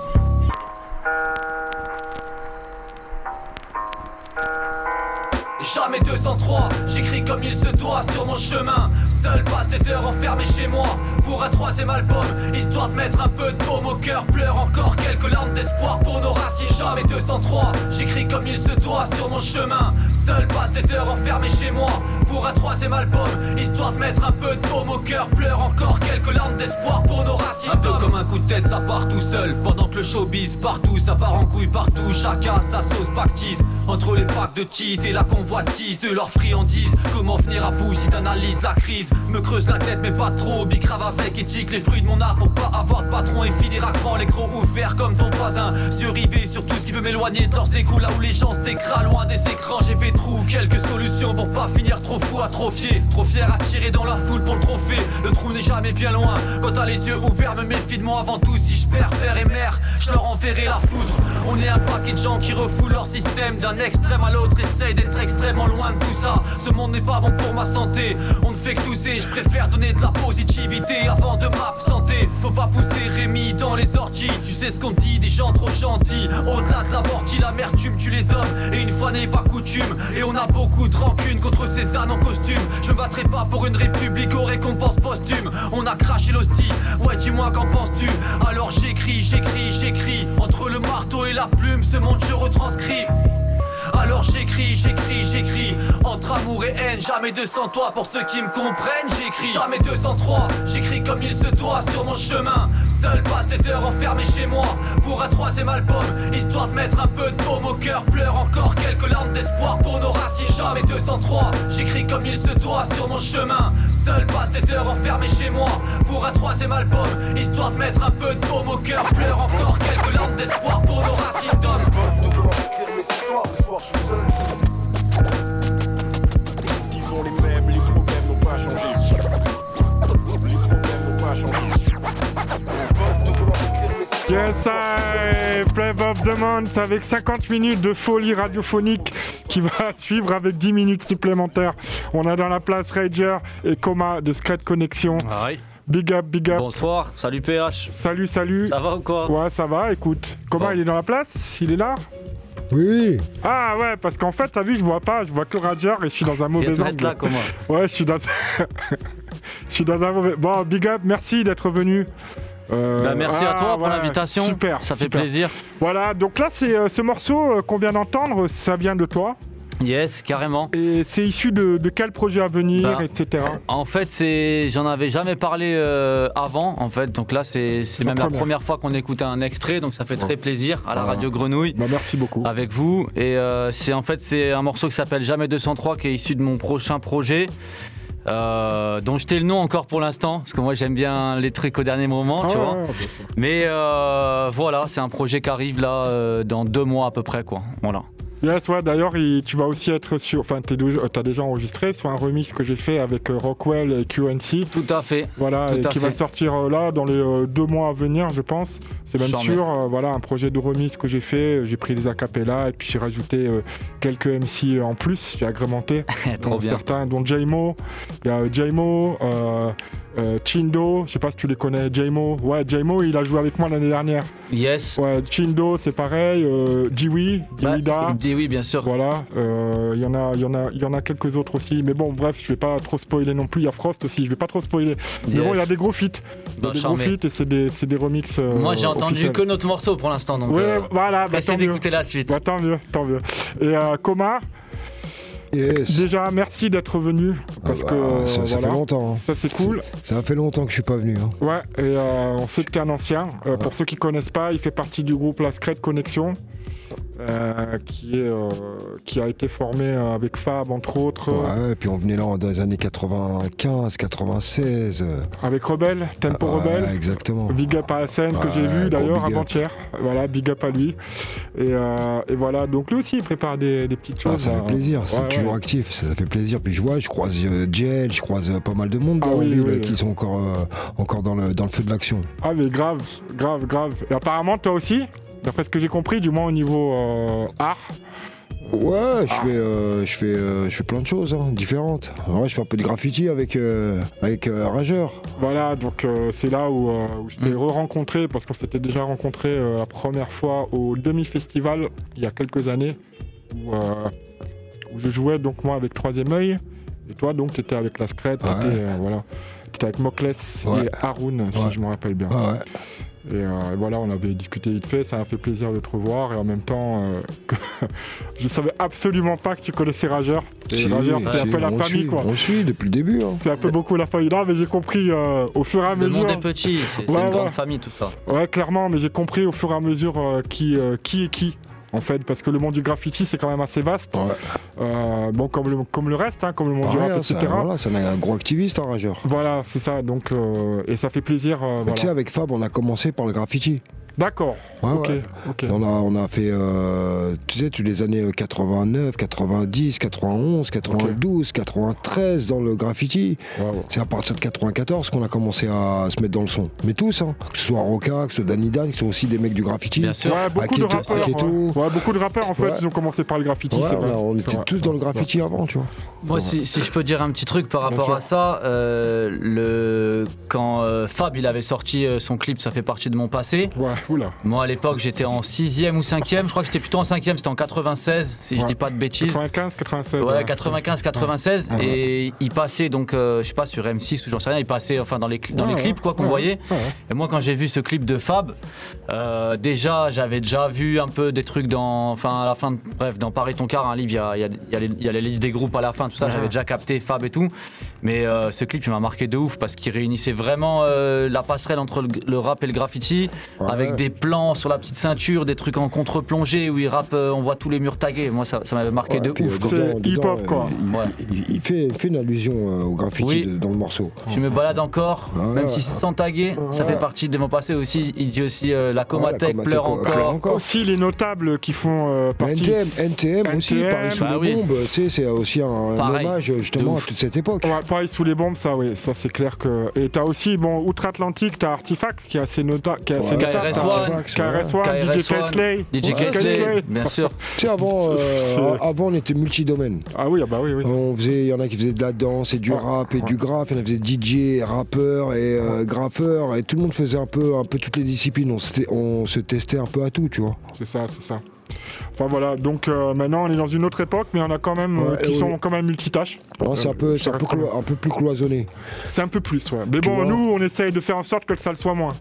Jamais 203, j'écris comme il se doit sur mon chemin. Seul passe des heures enfermé chez moi pour un troisième album, histoire de mettre un peu de baume au cœur. Pleure encore quelques larmes d'espoir pour nos racines. Jamais 203, j'écris comme il se doit sur mon chemin. Seul passe des heures enfermé chez moi pour un troisième album, histoire de mettre un peu de baume au cœur. Pleure encore quelques larmes d'espoir pour coup de tête, ça part tout seul. Pendant que le showbiz partout, ça part en couille partout. Chacun sa sauce pactise entre les packs de cheese et la convoitise de leurs friandises. Comment venir à bout si t'analyses la crise? Me creuse la tête, mais pas trop. Bicrave avec éthique les fruits de mon art pour pas avoir de patron et finir à cran, les gros ouverts comme ton voisin. Rivés sur tout ce qui peut m'éloigner de leurs écrous. Là où les gens s'écrasent loin des écrans, j'ai fait trou. Quelques solutions pour pas finir trop fou, atrophié. Trop fier à tirer dans la foule pour le trophée. Le trou n'est jamais bien loin. Quand t'as les yeux ouverts, me méfie de moi avant tout. Si je perds père et mère, je leur enverrai la foudre. On est un paquet de gens qui refoulent leur système d'un extrême à l'autre. Essaye d'être extrêmement loin de tout ça. Ce monde n'est pas bon pour ma santé. On ne fait que tousser, je préfère donner de la positivité avant de m'absenter. Faut pas pousser Rémi dans les orties. Tu sais ce qu'on dit, des gens trop gentils. Au-delà de la mortie, l'amertume tue les hommes. Et une fois n'est pas coutume. Et on a beaucoup de rancune contre ces ânes en costume. Je me battrai pas pour une république aux récompenses posthumes. On a craché l'hostie. Ouais, dis-moi qu'en penses-tu? Alors j'écris, j'écris, j'écris. Entre le marteau et la plume, ce monde je retranscris. Alors j'écris, j'écris, j'écris. Entre amour et haine, jamais 200 toi Pour ceux qui me comprennent, j'écris. Jamais 203, j'écris comme il se doit sur mon chemin. Seul passe des heures enfermé chez moi. Pour un troisième album, histoire de mettre un peu de au cœur Pleure encore quelques larmes d'espoir pour nos racines. Jamais 203, j'écris comme il se doit sur mon chemin. Seul passe des heures enfermé chez moi. Pour un troisième album, histoire de mettre un peu de au cœur Pleure encore quelques larmes d'espoir pour nos racines d'hommes je suis seul. Disons les mêmes, les problèmes n'ont pas changé. Les problèmes n'ont pas changé. Yes, I, Flavor of the Month avec 50 minutes de folie radiophonique qui va (laughs) suivre avec 10 minutes supplémentaires. On a dans la place Rager et Coma de Secret Connexion. Big up, big up. Bonsoir, salut PH. Salut, salut. Ça va ou quoi? Ouais, ça va, écoute. Coma, il est dans la place Il est là? Oui. Ah ouais, parce qu'en fait, t'as vu, je vois pas, je vois que Rager et je suis dans un mauvais angle. là, Coma. Ouais, je suis dans... (laughs) je suis dans un mauvais... Bon, big up, merci d'être venu. Euh, Bah, merci à toi pour ouais, l'invitation. Super, Ça fait plaisir. Voilà, donc là, c'est euh, ce morceau euh, qu'on vient d'entendre, ça vient de toi. Yes, carrément. Et c'est issu de, de quel projet à venir, Bah, etc. En fait, c'est, j'en avais jamais parlé euh, avant. En fait, donc là, c'est, même la première. fois qu'on écoutait un extrait, donc ça fait très plaisir à la radio Grenouille. merci beaucoup. Avec vous. Et euh, c'est en fait c'est un morceau qui s'appelle Jamais 203 qui est issu de mon prochain projet. euh, dont je t'ai le nom encore pour l'instant, parce que moi j'aime bien les trucs au dernier moment, tu Ah, vois. ouais. Mais voilà, c'est un projet qui arrive là dans deux mois à peu près, quoi. Voilà. Yes, ouais, d'ailleurs, il- tu vas aussi être sur. Enfin, tu as déjà enregistré sur un remix que j'ai fait avec euh, Rockwell et QNC. Tout à fait. Voilà, Tout et à qui va sortir euh, là dans les euh, deux mois à venir, je pense. C'est même sûr. voilà, un projet de remix que j'ai fait. J'ai pris des acapellas et puis j'ai rajouté quelques MC en plus. J'ai agrémenté. (laughs) Trop dont bien. Certains, dont J-Mo. Il y a J-Mo, euh, Chindo. Je sais pas si tu les connais. J-Mo. Ouais, J-Mo, il a joué avec moi l'année dernière. Yes. Ouais, Chindo, c'est pareil. Euh, Jiwi, Jiwida. oui, bien sûr. Voilà. euh, Il y en a, il y en a, il y en a quelques autres aussi. Mais bon, bref, je vais pas trop spoiler non plus. Il y a Frost aussi. Je vais pas trop spoiler. Mais bon, il y a des gros feats. Il y a des gros feats et c'est des, des remixes. euh, Moi, j'ai entendu que notre morceau pour l'instant, donc. Ouais, euh, voilà. Bah, d'écouter la suite. Bah, tant mieux, tant mieux. Et euh, Déjà, merci d'être venu parce Ah que bah, ça, ça voilà. fait longtemps. hein. Ça c'est cool. Ça fait longtemps que je suis pas venu. hein. Ouais, et euh, on sait que t'es un ancien. Euh, Pour ceux qui connaissent pas, il fait partie du groupe La Secret Connexion, euh, qui, est, euh, qui a été formé euh, avec Fab entre autres, Ouais, et puis on venait là dans les années 95, 96. euh, avec Rebelle, Tempo ouais, Rebelle. Exactement. Big up à SN que j'ai vu d'ailleurs avant-hier. Voilà, big up à lui. Et, et voilà, donc lui aussi il prépare des, des petites Ah, choses. ça euh, fait plaisir, c'est toujours actif, ça fait plaisir. Puis je vois, je croise Gel, je croise pas mal de monde Ah dans oui, la ville, oui, qui oui. sont encore, encore dans, le, dans le feu de l'action. Ah mais grave, grave, grave. Et apparemment toi aussi, d'après ce que j'ai compris, du moins au niveau euh, art. Ouais, je Ah. fais, euh, je fais, euh, je fais plein de choses hein, différentes. Ouais, je fais un peu de graffiti avec, euh, avec Rageur. Voilà, donc c'est là où, où je t'ai re-rencontré, parce qu'on s'était déjà rencontré la première fois au demi-festival, il y a quelques années, où, où je jouais donc moi avec Troisième œil, et toi donc tu étais avec la Scred, Ouais. t'étais voilà, t'étais avec Mokles Ouais. et Haroun, si je me rappelle bien. Ouais. Et euh, voilà, on avait discuté vite fait, ça m'a fait plaisir de te revoir, et en même temps, euh, que (laughs) je savais absolument pas que tu connaissais Rageur. Et Si, Rageur, c'est si, un peu la le famille, suit, quoi. On le suit depuis le début. hein. C'est un peu beaucoup la famille. Non, mais j'ai compris euh, au fur et à Le mesure. monde est petit, c'est c'est Ouais, une ouais. grande famille tout ça. Ouais, clairement, mais j'ai compris au fur et à mesure euh, qui, euh, qui est qui. En fait, parce que le monde du graffiti, c'est quand même assez vaste. Euh, bon, comme le, comme le reste, hein, comme le monde du rap, ça- etc. voilà, c'est un gros activiste, un Rageur. Voilà, c'est ça. Donc, euh, et ça fait plaisir. euh, voilà. Tu sais, avec Fab, on a commencé par le graffiti. D'accord. Ouais, ok. ouais. On, a, on a fait, euh, tu sais, toutes les années 89, 90, 91, 92, 93 dans le graffiti. C'est à partir de 94 qu'on a commencé à se mettre dans le son. Mais tous, hein. que ce soit Roca, que ce soit Danny Dan, qui sont aussi des mecs du graffiti. Ouais, beaucoup de Aketo- rappeurs. Aketo. Ouais. Beaucoup de rappeurs, en fait, Ouais. ils ont commencé par le graffiti. Ouais, c'est on, on était tous dans le graffiti avant, tu vois. Moi, si, si je peux dire un petit truc par rapport à ça, euh, le... quand euh, Fab il avait sorti euh, son clip, ça fait partie de mon passé. Ouais, oula. Moi à l'époque j'étais en 6ème ou 5ème, je crois que j'étais plutôt en 5ème, c'était en 96, si je dis pas de bêtises. 95, 96. Ouais, 95, 96, Ouais. et il passait donc, euh, je sais pas, sur M6 ou j'en sais rien, il passait enfin dans les, dans les clips quoi qu'on voyait. Et moi quand j'ai vu ce clip de Fab, déjà j'avais déjà vu un peu des trucs dans, enfin à la fin, de- bref, dans Paris ton car, un livre, il y a, y a- a y a les listes des groupes à la fin, tout ça, Ouais. j'avais déjà capté Fab et tout. Mais euh, ce clip il m'a marqué de ouf parce qu'il réunissait vraiment euh, la passerelle entre le, le rap et le graffiti, avec des plans sur la petite ceinture, des trucs en contre-plongée où il rappe, euh, on voit tous les murs tagués. Moi ça, ça m'avait marqué Ouais, de ouf. quoi. dedans- dedans, euh, Il, fait, il fait une allusion euh, au graffiti Oui. de- dans le morceau. Je me balade encore, Ouais, même si c'est sans taguer, ça fait partie de mon passé aussi. Il dit aussi euh, la Comatec pleure pleure encore. encore. Aussi les notables qui font euh, partie. NTM, NTM aussi, NTM. Paris sous Bah les oui. bombes, tu sais, c'est aussi un Pareil. hommage justement à toute cette époque. Ouais, pareil sous les bombes, ça, oui, ça c'est clair que. Et t'as aussi, bon, outre-Atlantique, t'as Artifact qui est assez notable. Qui est assez. KRS-One. DJ Kesley. DJ Ouais, Kesley, bien sûr. Tu sais, avant, (laughs) euh, avant, on était multidomaine. Ah oui, ah bah oui, oui. On faisait, il y en a qui faisaient de la danse et du rap et du graphe, il y en a qui faisaient DJ, rappeur et euh, graffeur, et tout le monde faisait un peu, un peu toutes les disciplines. On se testait un peu à tout, tu vois. C'est ça, c'est ça. Enfin voilà, donc euh, maintenant on est dans une autre époque, mais on a quand même euh, Ouais, qui et sont quand même multitâches. Non, c'est un peu, c'est un peu, un plus cloisonné. C'est un peu plus, ouais. Mais bon, vois. nous on essaye de faire en sorte que ça le soit moins.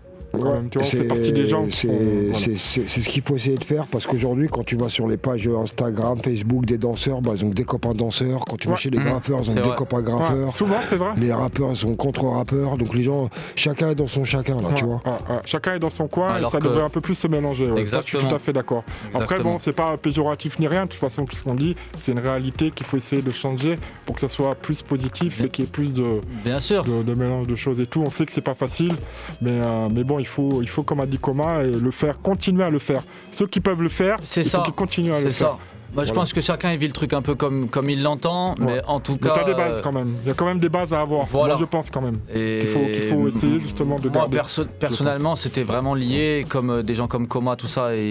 Quand même, tu vois, on fait partie des gens qui c'est- voilà. ce qu'il faut essayer de faire parce qu'aujourd'hui, quand tu vas sur les pages Instagram, Facebook des danseurs, bah, ils ont des copains danseurs. Quand tu vas Ouais. chez les Mmh. graffeurs, ils ont des vrai. copains Ouais, graffeurs. souvent c'est vrai. Les rappeurs sont contre rappeurs, donc les gens, chacun est dans son chacun là, tu Ouais, vois. ouais, ouais. Chacun est dans son coin Alors et ça que- devrait un peu plus se mélanger. ouais. Ça, je suis Exactement. tout à fait d'accord. Après, bon, c'est pas péjoratif ni rien. De toute façon, tout ce qu'on dit, c'est une réalité qu'il faut essayer de changer pour que ça soit plus positif et qu'il y ait plus de, Bien sûr. de, de mélange de choses et tout. On sait que c'est pas facile, mais, euh, mais bon, il faut, il faut, comme a dit Coma, et le faire, continuer à le faire. Ceux qui peuvent le faire, C'est ça. qu'ils continuent à le faire. Bah, je pense que chacun vit le truc un peu comme, comme il l'entend, mais en tout Mais cas. t'as des bases euh, quand même. Il y a quand même des bases à avoir. Voilà. Moi, je pense quand même. Et qu'il faut, qu'il faut essayer justement de Moi, garder. perso- personnellement, c'était vraiment lié, comme euh, des gens comme Coma, tout ça, et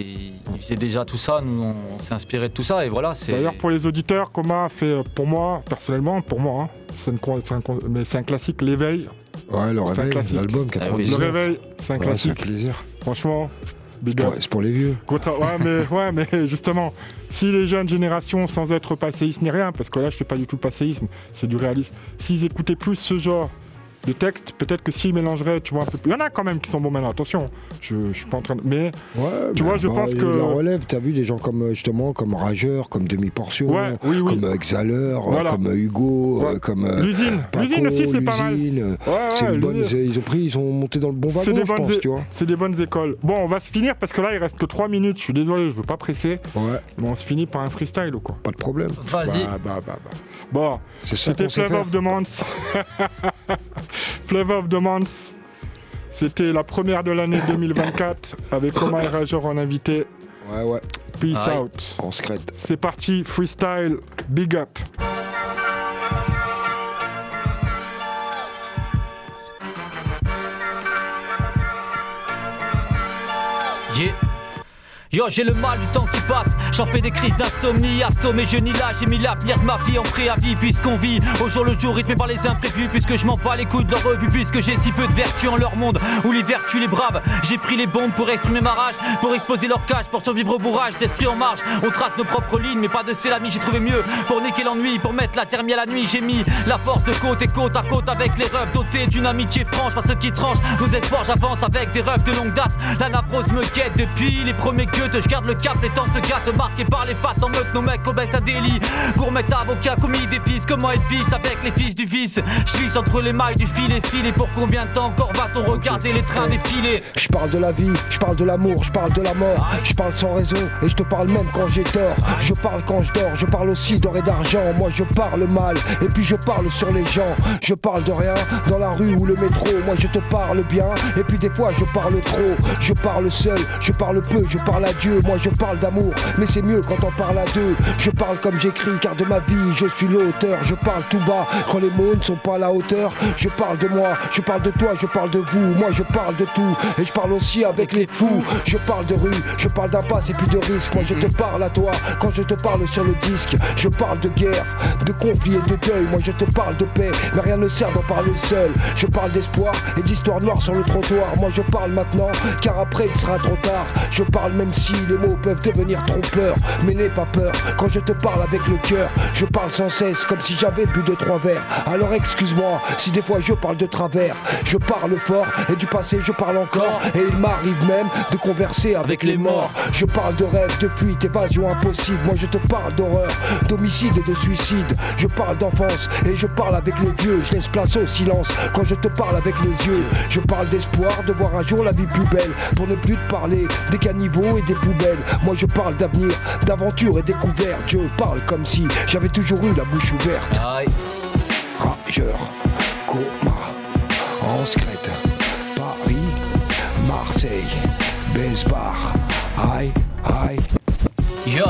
ils faisaient déjà tout ça. Nous, on, s'est inspiré de tout ça, et voilà. D'ailleurs, pour les auditeurs, Coma a fait, euh, pour moi, personnellement, pour moi, hein, un, c'est un classique, l'éveil. Ouais, le réveil, l'album, Ah 99. Le réveil, c'est un classique. C'est un plaisir. Franchement, big up. Ouais, c'est pour les vieux. Ouais, mais, (laughs) ouais, mais justement, si les jeunes générations, sans être passéistes ni rien, parce que là, je fais pas du tout le passéisme, c'est du réalisme, s'ils écoutaient plus ce genre de texte, peut-être que s'ils mélangeraient, tu vois, un peu plus. Il y en a quand même qui sont bons maintenant, attention, je, je suis pas en train de. Mais, Ouais, tu mais vois, je bah, pense que. La relève, t'as vu des gens comme euh, justement comme Rageur, comme Demi-Portion, Ouais, oui, oui. comme Exhaler, Voilà. comme Hugo, Ouais. comme L'usine. L'usine aussi, c'est pas mal. euh, une bonne- ils ont pris, ils ont monté dans le bon wagon, je pense, é- tu vois. c'est des bonnes écoles. Bon, on va se finir parce que là, il reste que 3 minutes. Je suis désolé, je veux pas presser. Ouais, Mais on se finit par un freestyle ou quoi? Pas de problème. Vas-y. Bah, bah, bah, bah. Bon, C'est ça c'était faire. of the Month. (laughs) Flavor of the Month. C'était la première de l'année 2024 avec Omar et Rajor en invité. Ouais, ouais, Peace out. on se crête. C'est parti, freestyle, big up. Yeah. Yo, j'ai le mal du temps qui passe, j'en fais des crises d'insomnie, assommé, je nie là, j'ai mis l'avenir de ma vie en préavis, puisqu'on vit au jour le jour, rythmé par les imprévus, puisque je m'en bats les couilles de leur revue, puisque j'ai si peu de vertu en leur monde, où les vertus les braves, j'ai pris les bombes pour exprimer ma rage, pour exposer leur cage, pour survivre au bourrage, d'esprit en marche, on trace nos propres lignes, mais pas de célamie, j'ai trouvé mieux, pour niquer l'ennui, pour mettre la thermie à la nuit, j'ai mis la force de côte et côte à côte avec les rêves dotés d'une amitié franche, parce qui tranche nos espoirs, j'avance avec des rêves de longue date, la navrose me quête depuis les premiers je garde le cap, les temps se gâtent, marqués par les fats en meute, nos mecs commettent un délit, gourmet avocat, commis des fils, comment être bis avec les fils du vice, je glisse entre les mailles du filet, filet, pour combien de temps encore va-t-on regarder les trains défiler? Je parle de la vie, je parle de l'amour, je parle de la mort, je parle sans raison et je te parle même quand j'ai tort. Je parle quand je dors, je parle aussi d'or et d'argent. Moi je parle mal et puis je parle sur les gens. Je parle de rien dans la rue ou le métro. Moi je te parle bien et puis des fois je parle trop. Je parle seul, je parle peu, je parle Dieu. Moi je parle d'amour, mais c'est mieux quand on parle à deux. Je parle comme j'écris car de ma vie je suis l'auteur. Je parle tout bas quand les mots ne sont pas à la hauteur. Je parle de moi, je parle de toi, je parle de vous. Moi je parle de tout et je parle aussi avec les fous. Je parle de rue, je parle d'impasse et puis de risque. Moi je te parle à toi quand je te parle sur le disque. Je parle de guerre, de conflit et de deuil. Moi je te parle de paix, mais rien ne sert d'en parler seul. Je parle d'espoir et d'histoire noire sur le trottoir. Moi je parle maintenant, car après il sera trop tard. Je parle même si les mots peuvent devenir trompeurs. Mais n'aie pas peur quand je te parle avec le cœur. Je parle sans cesse comme si j'avais bu de trois verres. Alors excuse-moi si des fois je parle de travers. Je parle fort et du passé je parle encore. Et il m'arrive même de converser avec, les morts. Je parle de rêve, de fuite, évasion impossible. Moi je te parle d'horreur, d'homicide et de suicide. Je parle d'enfance et je parle avec les vieux. Je laisse place au silence quand je te parle avec les yeux. Je parle d'espoir, de voir un jour la vie plus belle. Pour ne plus te parler des caniveaux et des poubelles. Moi je parle d'avenir, d'aventure et découverte. Je parle comme si j'avais toujours eu la bouche ouverte. Aïe. Rageur, coma, en Crète, Paris, Marseille, Besbar, aïe, aïe. Yo,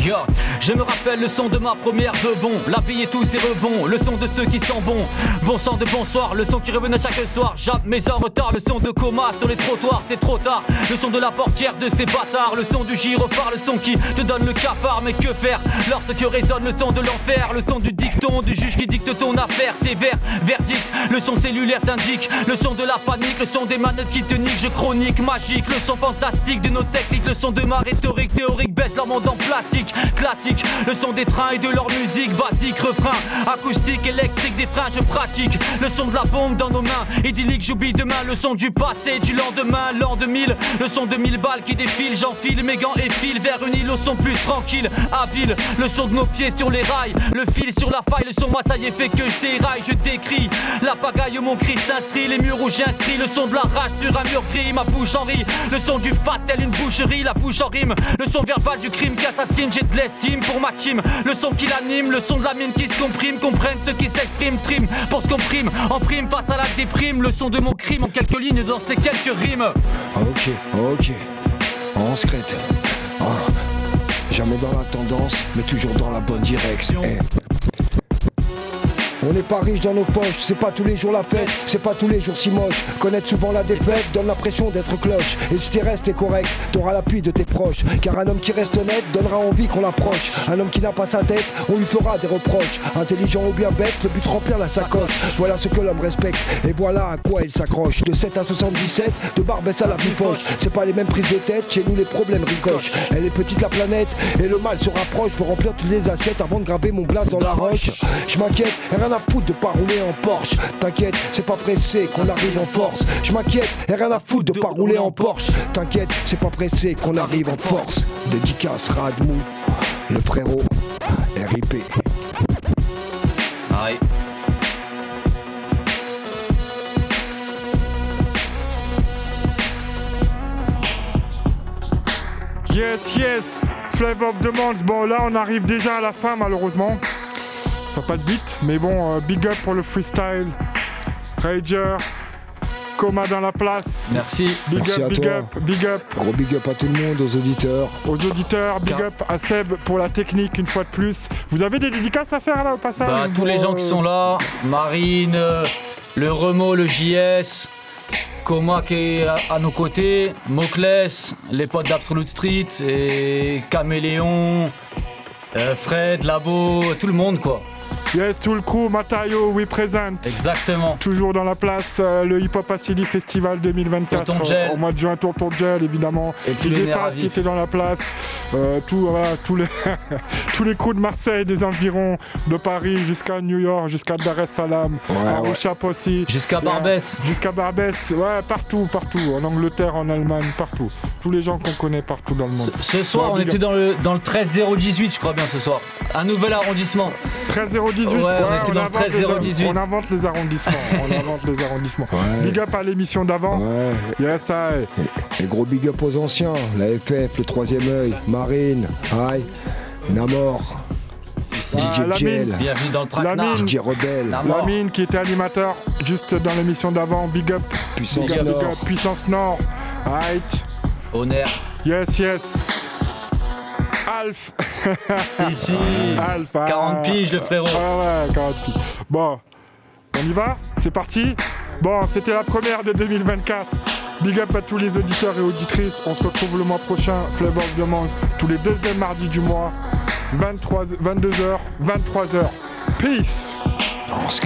yo, je me rappelle le son de ma première de bon. La vie et tous ses rebonds, le son de ceux qui sont bons. Bon sang de bonsoir, le son qui revenait chaque soir. Jamais en retard, le son de coma sur les trottoirs, c'est trop tard. Le son de la portière de ces bâtards, le son du gyrophare, le son qui te donne le cafard. Mais que faire lorsque résonne le son de l'enfer, le son du dicton, du juge qui dicte ton affaire. Sévère, verdict, le son cellulaire t'indique. Le son de la panique, le son des manettes qui te niquent. Je chronique, magique, le son fantastique de nos techniques, le son de ma rhétorique théorique baisse leur monde en plastique. Classique, le son des trains et de leur musique basique, refrain, acoustique, électrique, des freins, je pratique. Le son de la bombe dans nos mains, idyllique, j'oublie demain. Le son du passé, du lendemain, l'an 2000. Le son de mille balles qui défilent, j'enfile mes gants et file vers une île au son plus tranquille, habile. Le son de nos pieds sur les rails, le fil sur la faille. Le son, moi, ça y est, fait que je déraille, je décris. La pagaille, mon cri s'inscrit, les murs où j'inscris. Le son de la rage sur un mur gris, ma bouche en rit. Le son du fat, tel une boucherie, la bouche en rime. Le son verbal du crime qui assassine, j'ai de l'estime pour ma Kim. Le son qui l'anime, le son de la mine qui se comprime, comprennent ceux qui s'expriment, trim pour ce qu'on prime. En prime face à la déprime, le son de mon crime en quelques lignes dans ces quelques rimes. Ok, ok, on se crête. Ah. Jamais dans la tendance, mais toujours dans la bonne direction. Eh. On n'est pas riche dans nos poches, c'est pas tous les jours la fête, c'est pas tous les jours si moche. Connaître souvent la défaite donne l'impression d'être cloche. Et si t'es resté correct, t'auras l'appui de tes proches. Car un homme qui reste honnête donnera envie qu'on l'approche. Un homme qui n'a pas sa tête, on lui fera des reproches. Intelligent ou bien bête, le but remplir la sacoche. Voilà ce que l'homme respecte, et voilà à quoi il s'accroche. De 7 à 77, de Barbès à la bifoche. C'est pas les mêmes prises de tête, chez nous les problèmes ricochent. Elle est petite la planète, et le mal se rapproche. Faut remplir toutes les assiettes avant de graver mon blaze dans la roche. Je m'inquiète, rien à foutre de pas rouler en Porsche. T'inquiète, c'est pas pressé qu'on arrive en force. Je m'inquiète, et rien à foutre de pas rouler en Porsche. T'inquiète, c'est pas pressé qu'on arrive en force. Dédicace Radmou, le frérot, RIP. Aïe. Yes, yes, Flavor of the Month. Bon, là, on arrive déjà à la fin, malheureusement. Ça passe vite, mais bon, euh, big up pour le freestyle. Rager, Coma dans la place. Merci. Big Merci up, à big toi. up, big up. Gros big up à tout le monde, aux auditeurs. Aux auditeurs, big up à Seb pour la technique une fois de plus. Vous avez des dédicaces à faire là au passage Bah, tous les gens qui sont là, Marine, euh, le Remo, le JS, Coma qui est à, à nos côtés, Moclès, les potes d'Absolute Street et Caméléon, euh, Fred, Labo, tout le monde quoi. Yes, tout le crew, Matayo, we present. Exactement. Toujours dans la place, euh, le Hip Hop Acidi Festival 2024. Tonton Gel. euh, Au mois de juin, Tonton Gel, évidemment. Et tous les qui était dans la place. Euh, tout, voilà, tous, les (laughs) tous les crews de Marseille, des environs, de Paris jusqu'à New York, jusqu'à Dar es Salaam, à ouais. Aussi. Jusqu'à. Barbès. Jusqu'à Barbès, ouais, partout, partout. En Angleterre, en Allemagne, partout. Tous les gens qu'on connaît partout dans le monde. Ce soir, Ouais, on était dans le, dans le 13018, je crois bien, ce soir. Un nouvel arrondissement. 13018, Ouais, on était dans le invente les- 13018. On invente les arrondissements. on (laughs) invente les arrondissements. Big up à l'émission d'avant. Yes, I. Et gros big up aux anciens, la FF, le troisième œil, Marine, Aïe, Namor, Ah, DJ Lamine. Gel, Bienvenue dans le. DJ Rebelle, Lamine qui était animateur juste dans l'émission d'avant. Big up. Puissance big up, big Nord. up. Puissance Nord. Right. Honneur. Yes, yes. Alf. Si, si. Alf. ah. 40 piges, le frérot. Ouais, ouais, 40 piges. Bon, on y va? C'est parti? Bon, c'était la première de 2024. Big up à tous les auditeurs et auditrices. On se retrouve le mois prochain, Flavor of the Month, tous les deuxièmes mardis du mois, 23, 22h, 23h. Peace On se